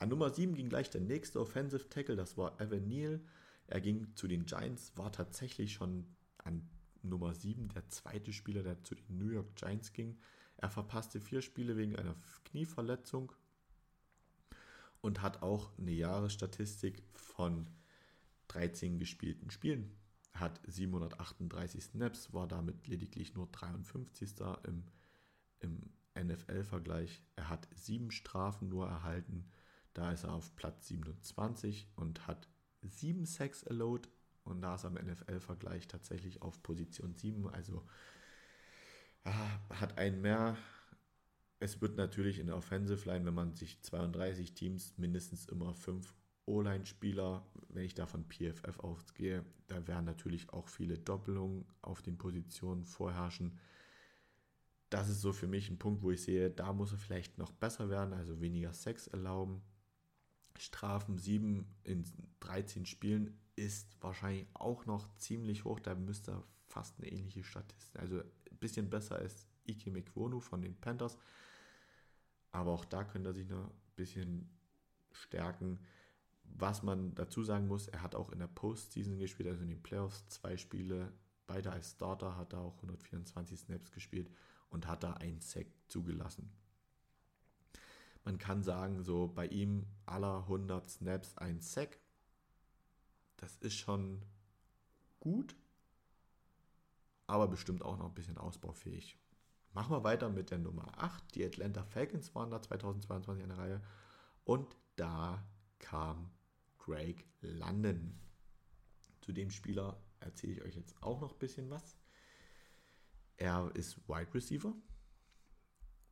An Nummer 7 ging gleich der nächste Offensive Tackle, das war Evan Neal. Er ging zu den Giants, war tatsächlich schon an Nummer 7 der zweite Spieler, der zu den New York Giants ging. Er verpasste vier Spiele wegen einer Knieverletzung und hat auch eine Jahresstatistik von 13 gespielten Spielen. Hat 738 Snaps, war damit lediglich nur 53. im, im NFL-Vergleich. Er hat sieben Strafen nur erhalten. Da ist er auf Platz 27 und hat sieben Sacks allowed. Und da ist er im NFL-Vergleich tatsächlich auf Position 7. Also hat einen mehr es wird natürlich in der Offensive Line, wenn man sich 32 Teams, mindestens immer fünf O-Line-Spieler, wenn ich da von PFF ausgehe, da werden natürlich auch viele Doppelungen auf den Positionen vorherrschen. Das ist so für mich ein Punkt, wo ich sehe, da muss er vielleicht noch besser werden, also weniger Sex erlauben. Strafen 7 in 13 Spielen ist wahrscheinlich auch noch ziemlich hoch. Da müsste er fast eine ähnliche Statistik, also ein bisschen besser als Ike Mekwonu von den Panthers. Aber auch da könnte er sich noch ein bisschen stärken. Was man dazu sagen muss, er hat auch in der Postseason gespielt, also in den Playoffs zwei Spiele. Beide als Starter hat er auch 124 Snaps gespielt und hat da einen Sack zugelassen. Man kann sagen, so bei ihm aller 100 Snaps ein Sack. Das ist schon gut, aber bestimmt auch noch ein bisschen ausbaufähig. Machen wir weiter mit der Nummer 8. Die Atlanta Falcons waren da 2022 in der Reihe. Und da kam Greg London. Zu dem Spieler erzähle ich euch jetzt auch noch ein bisschen was. Er ist Wide Receiver.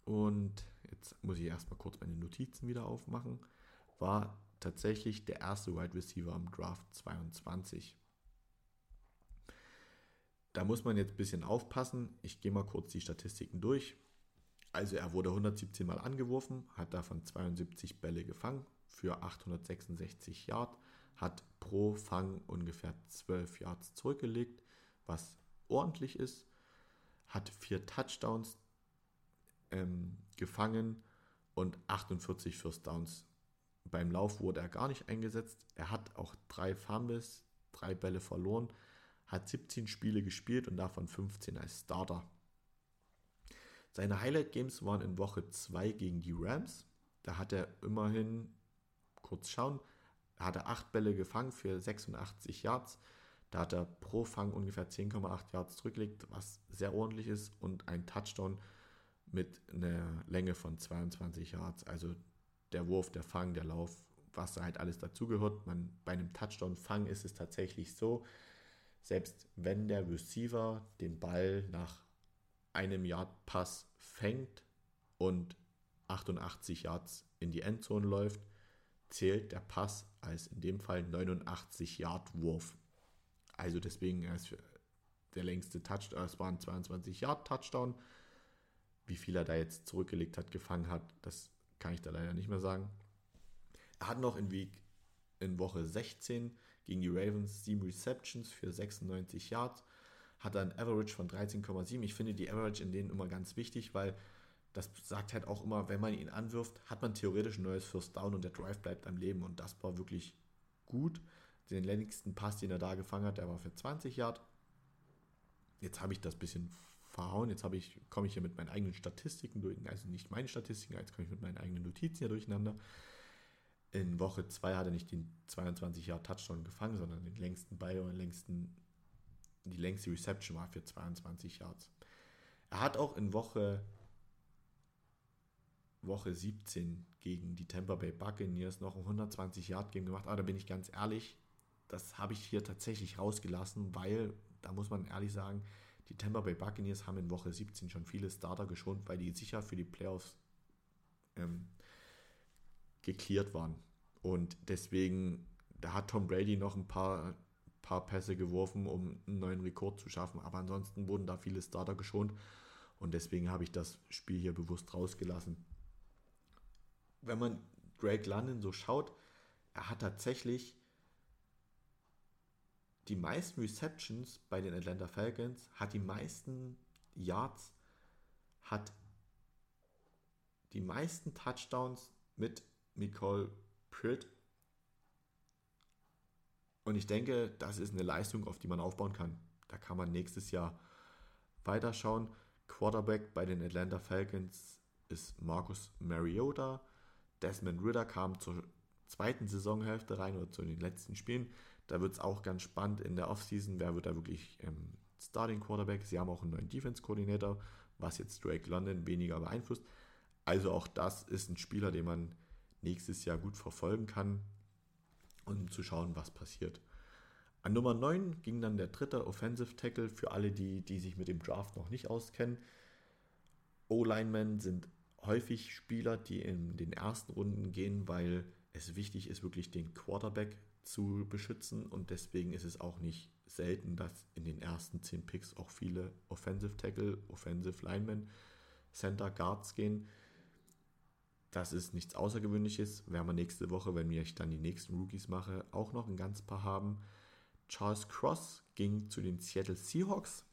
Und jetzt muss ich erstmal kurz meine Notizen wieder aufmachen. War tatsächlich der erste Wide Receiver im Draft 22. Da muss man jetzt ein bisschen aufpassen. Ich gehe mal kurz die Statistiken durch. Also er wurde 117 Mal angeworfen, hat davon 72 Bälle gefangen für 866 Yards, hat pro Fang ungefähr 12 Yards zurückgelegt, was ordentlich ist, hat vier Touchdowns ähm, gefangen und 48 First Downs. Beim Lauf wurde er gar nicht eingesetzt. Er hat auch drei Fumbles, drei Bälle verloren hat 17 Spiele gespielt und davon 15 als Starter. Seine Highlight Games waren in Woche 2 gegen die Rams. Da hat er immerhin, kurz schauen, hat er 8 Bälle gefangen für 86 Yards. Da hat er pro Fang ungefähr 10,8 Yards zurückgelegt, was sehr ordentlich ist, und ein Touchdown mit einer Länge von 22 Yards. Also der Wurf, der Fang, der Lauf, was da halt alles dazugehört. bei einem Touchdown-Fang ist es tatsächlich so, selbst wenn der Receiver den Ball nach einem Yard Pass fängt und 88 Yards in die Endzone läuft, zählt der Pass als in dem Fall 89 Yard Wurf. Also deswegen ist der längste Touchdown, es waren 22 Yard Touchdown. Wie viel er da jetzt zurückgelegt hat, gefangen hat, das kann ich da leider nicht mehr sagen. Er hat noch in, Week, in Woche 16 gegen die Ravens 7 Receptions für 96 Yards, hat ein Average von 13,7. Ich finde die Average in denen immer ganz wichtig, weil das sagt halt auch immer, wenn man ihn anwirft, hat man theoretisch ein neues First Down und der Drive bleibt am Leben und das war wirklich gut. Den längsten Pass, den er da gefangen hat, der war für 20 Yards. Jetzt habe ich das bisschen verhauen. Jetzt ich, komme ich hier mit meinen eigenen Statistiken durch, also nicht meine Statistiken, jetzt komme ich mit meinen eigenen Notizen hier durcheinander. In Woche 2 hat er nicht den 22 Jahre Touchdown gefangen, sondern den längsten Ball und längsten, die längste Reception war für 22 Yards. Er hat auch in Woche, Woche 17 gegen die Tampa Bay Buccaneers noch ein 120 Yard Game gemacht, aber da bin ich ganz ehrlich, das habe ich hier tatsächlich rausgelassen, weil, da muss man ehrlich sagen, die Tampa Bay Buccaneers haben in Woche 17 schon viele Starter geschont, weil die sicher für die Playoffs ähm, geklärt waren. Und deswegen, da hat Tom Brady noch ein paar, paar Pässe geworfen, um einen neuen Rekord zu schaffen. Aber ansonsten wurden da viele Starter geschont. Und deswegen habe ich das Spiel hier bewusst rausgelassen. Wenn man Greg London so schaut, er hat tatsächlich die meisten Receptions bei den Atlanta Falcons, hat die meisten Yards, hat die meisten Touchdowns mit Nicole Pritt. Und ich denke, das ist eine Leistung, auf die man aufbauen kann. Da kann man nächstes Jahr weiterschauen. Quarterback bei den Atlanta Falcons ist Marcus Mariota. Desmond Ritter kam zur zweiten Saisonhälfte rein oder zu den letzten Spielen. Da wird es auch ganz spannend in der Offseason, wer wird da wirklich ähm, Starting Quarterback. Sie haben auch einen neuen Defense-Koordinator, was jetzt Drake London weniger beeinflusst. Also auch das ist ein Spieler, den man nächstes Jahr gut verfolgen kann, um zu schauen, was passiert. An Nummer 9 ging dann der dritte Offensive Tackle für alle, die, die sich mit dem Draft noch nicht auskennen. O-Linemen sind häufig Spieler, die in den ersten Runden gehen, weil es wichtig ist, wirklich den Quarterback zu beschützen und deswegen ist es auch nicht selten, dass in den ersten 10 Picks auch viele Offensive Tackle, Offensive Linemen, Center Guards gehen. Das ist nichts Außergewöhnliches. Werden wir nächste Woche, wenn ich dann die nächsten Rookies mache, auch noch ein ganz paar haben. Charles Cross ging zu den Seattle Seahawks,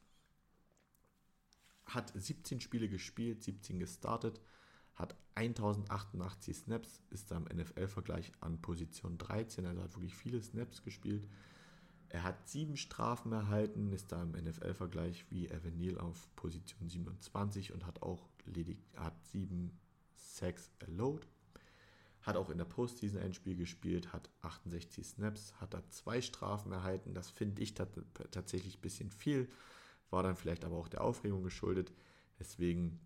hat 17 Spiele gespielt, 17 gestartet, hat 1088 Snaps, ist da im NFL-Vergleich an Position 13, also hat wirklich viele Snaps gespielt. Er hat sieben Strafen erhalten, ist da im NFL-Vergleich wie Evan Neal auf Position 27 und hat auch ledig, hat sieben Sacks allowed. Hat auch in der Postseason ein Spiel gespielt, hat 68 Snaps, hat da zwei Strafen erhalten. Das finde ich tatsächlich ein bisschen viel, war dann vielleicht aber auch der Aufregung geschuldet. Deswegen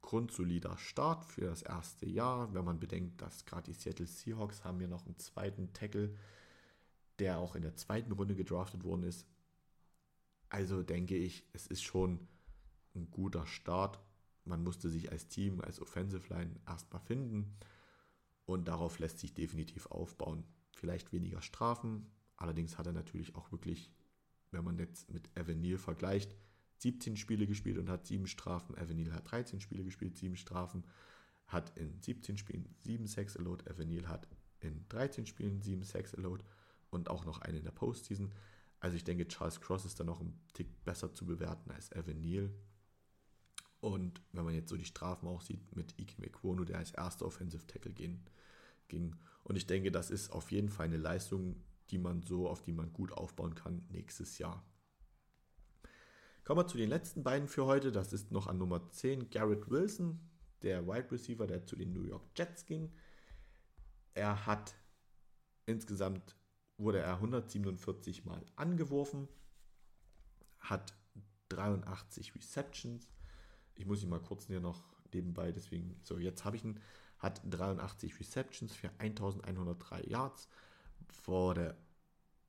grundsolider Start für das erste Jahr, wenn man bedenkt, dass gerade die Seattle Seahawks haben ja noch einen zweiten Tackle, der auch in der zweiten Runde gedraftet worden ist. Also denke ich, es ist schon ein guter Start. Man musste sich als Team, als Offensive Line erstmal finden und darauf lässt sich definitiv aufbauen. Vielleicht weniger Strafen, allerdings hat er natürlich auch wirklich, wenn man jetzt mit Evan Neal vergleicht, 17 Spiele gespielt und hat 7 Strafen. Evan hat 13 Spiele gespielt, 7 Strafen. Hat in 17 Spielen 7 Sex Allowed. Evan hat in 13 Spielen 7 Sex Allowed und auch noch eine in der Postseason. Also ich denke, Charles Cross ist da noch ein Tick besser zu bewerten als Evan Neal. Und wenn man jetzt so die Strafen auch sieht mit Ike Mekwono, der als erster Offensive Tackle gehen, ging. Und ich denke, das ist auf jeden Fall eine Leistung, die man so, auf die man gut aufbauen kann nächstes Jahr. Kommen wir zu den letzten beiden für heute. Das ist noch an Nummer 10 Garrett Wilson, der Wide Receiver, der zu den New York Jets ging. Er hat insgesamt wurde er 147 Mal angeworfen, hat 83 Receptions. Ich muss ihn mal kurz hier noch nebenbei, deswegen, so jetzt habe ich ihn, hat 83 Receptions für 1103 Yards, vor der,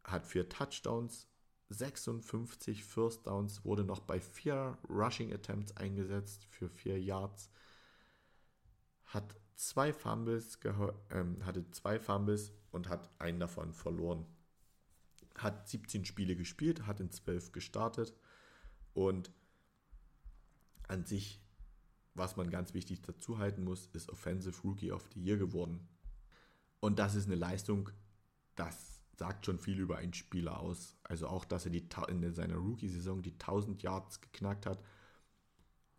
hat vier Touchdowns, 56 First Downs, wurde noch bei vier Rushing Attempts eingesetzt für vier Yards, hat zwei Fumbles, ähm, hatte zwei Fumbles und hat einen davon verloren. Hat 17 Spiele gespielt, hat in 12 gestartet und an sich, was man ganz wichtig dazu halten muss, ist Offensive Rookie of the Year geworden. Und das ist eine Leistung, das sagt schon viel über einen Spieler aus. Also auch, dass er die, in seiner Rookie-Saison die 1000 Yards geknackt hat.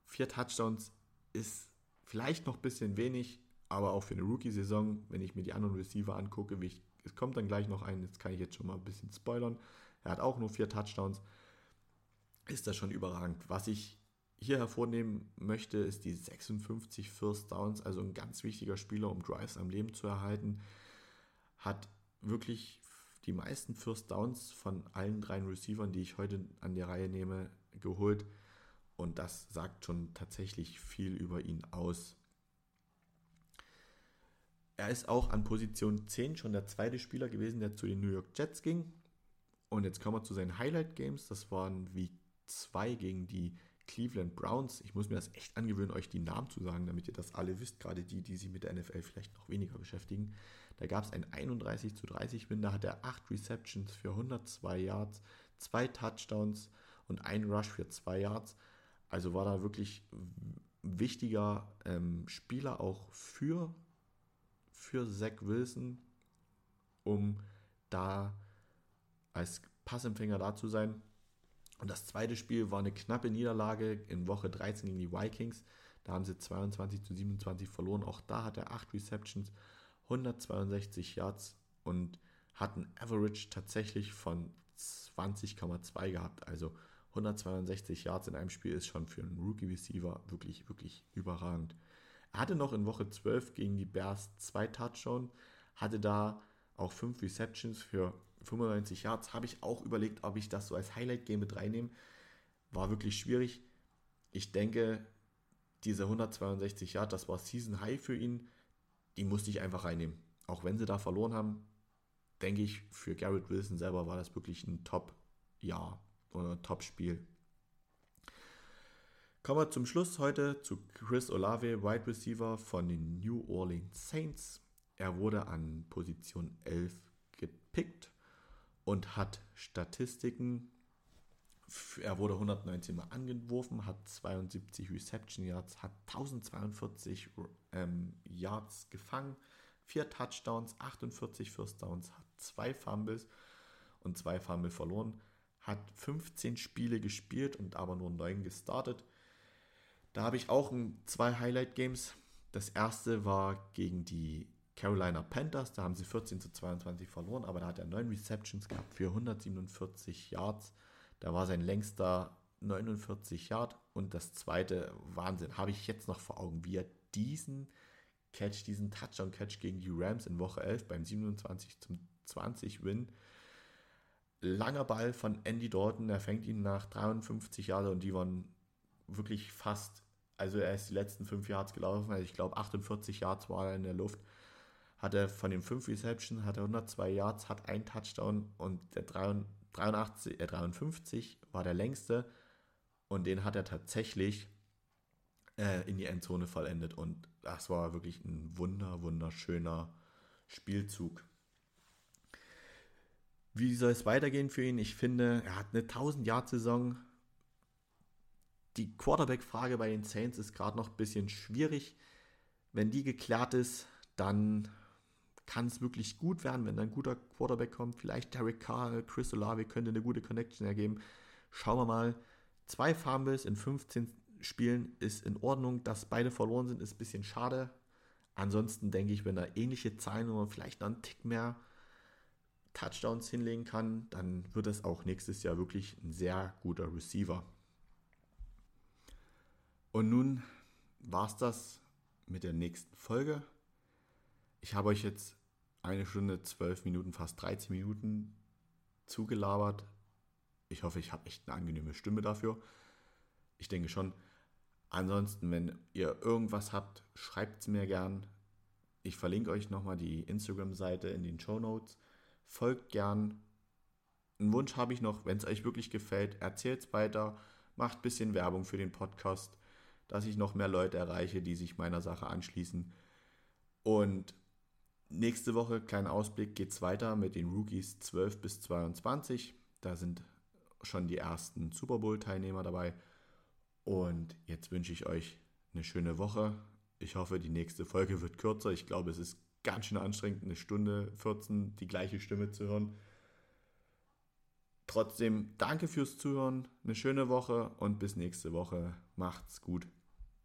Vier Touchdowns ist vielleicht noch ein bisschen wenig, aber auch für eine Rookie-Saison, wenn ich mir die anderen Receiver angucke, wie ich, es kommt dann gleich noch ein, jetzt kann ich jetzt schon mal ein bisschen spoilern. Er hat auch nur vier Touchdowns. Ist das schon überragend. Was ich hier hervornehmen möchte, ist die 56 First Downs, also ein ganz wichtiger Spieler, um Drives am Leben zu erhalten. Hat wirklich die meisten First Downs von allen drei Receivern, die ich heute an die Reihe nehme, geholt. Und das sagt schon tatsächlich viel über ihn aus. Er ist auch an Position 10 schon der zweite Spieler gewesen, der zu den New York Jets ging. Und jetzt kommen wir zu seinen Highlight Games. Das waren wie zwei gegen die Cleveland Browns. Ich muss mir das echt angewöhnen, euch die Namen zu sagen, damit ihr das alle wisst, gerade die, die sich mit der NFL vielleicht noch weniger beschäftigen. Da gab es ein 31 zu 30 Win, da hat er 8 Receptions für 102 Yards, 2 Touchdowns und ein Rush für 2 Yards. Also war da wirklich wichtiger ähm, Spieler auch für, für Zach Wilson, um da als Passempfänger da zu sein. Und das zweite Spiel war eine knappe Niederlage in Woche 13 gegen die Vikings. Da haben sie 22 zu 27 verloren. Auch da hat er 8 Receptions, 162 Yards und hat ein Average tatsächlich von 20,2 gehabt. Also 162 Yards in einem Spiel ist schon für einen Rookie-Receiver wirklich, wirklich überragend. Er hatte noch in Woche 12 gegen die Bears zwei Touchdowns, hatte da auch fünf Receptions für 95 Yards. Habe ich auch überlegt, ob ich das so als Highlight-Game mit reinnehme. War wirklich schwierig. Ich denke, diese 162 Yards, das war Season High für ihn. Die musste ich einfach reinnehmen. Auch wenn sie da verloren haben, denke ich, für Garrett Wilson selber war das wirklich ein Top-Jahr oder Top-Spiel. Kommen wir zum Schluss heute zu Chris Olave, Wide Receiver von den New Orleans Saints. Er wurde an Position 11 gepickt und hat Statistiken. Er wurde 119 Mal angeworfen, hat 72 Reception Yards, hat 1042 ähm, Yards gefangen, 4 Touchdowns, 48 First Downs, hat 2 Fumbles und 2 Fumble verloren, hat 15 Spiele gespielt und aber nur 9 gestartet. Da habe ich auch zwei Highlight-Games. Das erste war gegen die Carolina Panthers, da haben sie 14 zu 22 verloren, aber da hat er 9 Receptions gehabt für 147 Yards. Da war sein längster 49 Yard und das zweite Wahnsinn, habe ich jetzt noch vor Augen, wie er diesen Catch, diesen Touchdown-Catch gegen die Rams in Woche 11 beim 27 zum 20 Win. Langer Ball von Andy Dalton, er fängt ihn nach 53 Jahren und die waren wirklich fast, also er ist die letzten 5 Yards gelaufen, also ich glaube 48 Yards war er in der Luft. Hat er von den 5 Receptions, hat er 102 Yards, hat ein Touchdown und der 83, äh 53 war der längste und den hat er tatsächlich äh, in die Endzone vollendet und das war wirklich ein wunder, wunderschöner Spielzug. Wie soll es weitergehen für ihn? Ich finde, er hat eine 1000-Yard-Saison. Die Quarterback-Frage bei den Saints ist gerade noch ein bisschen schwierig. Wenn die geklärt ist, dann kann es wirklich gut werden, wenn ein guter Quarterback kommt. Vielleicht Derek Carr, Chris Olave könnte eine gute Connection ergeben. Schauen wir mal. Zwei Fumbles in 15 Spielen ist in Ordnung. Dass beide verloren sind, ist ein bisschen schade. Ansonsten denke ich, wenn er ähnliche Zahlen oder vielleicht noch einen Tick mehr Touchdowns hinlegen kann, dann wird es auch nächstes Jahr wirklich ein sehr guter Receiver. Und nun war es das mit der nächsten Folge. Ich habe euch jetzt eine Stunde, zwölf Minuten, fast 13 Minuten zugelabert. Ich hoffe, ich habe echt eine angenehme Stimme dafür. Ich denke schon. Ansonsten, wenn ihr irgendwas habt, schreibt es mir gern. Ich verlinke euch nochmal die Instagram-Seite in den Show Notes. Folgt gern. Einen Wunsch habe ich noch, wenn es euch wirklich gefällt, erzählt es weiter, macht ein bisschen Werbung für den Podcast, dass ich noch mehr Leute erreiche, die sich meiner Sache anschließen. Und Nächste Woche, kleiner Ausblick, geht es weiter mit den Rookies 12 bis 22. Da sind schon die ersten Super Bowl-Teilnehmer dabei. Und jetzt wünsche ich euch eine schöne Woche. Ich hoffe, die nächste Folge wird kürzer. Ich glaube, es ist ganz schön anstrengend, eine Stunde 14 die gleiche Stimme zu hören. Trotzdem danke fürs Zuhören, eine schöne Woche und bis nächste Woche. Macht's gut.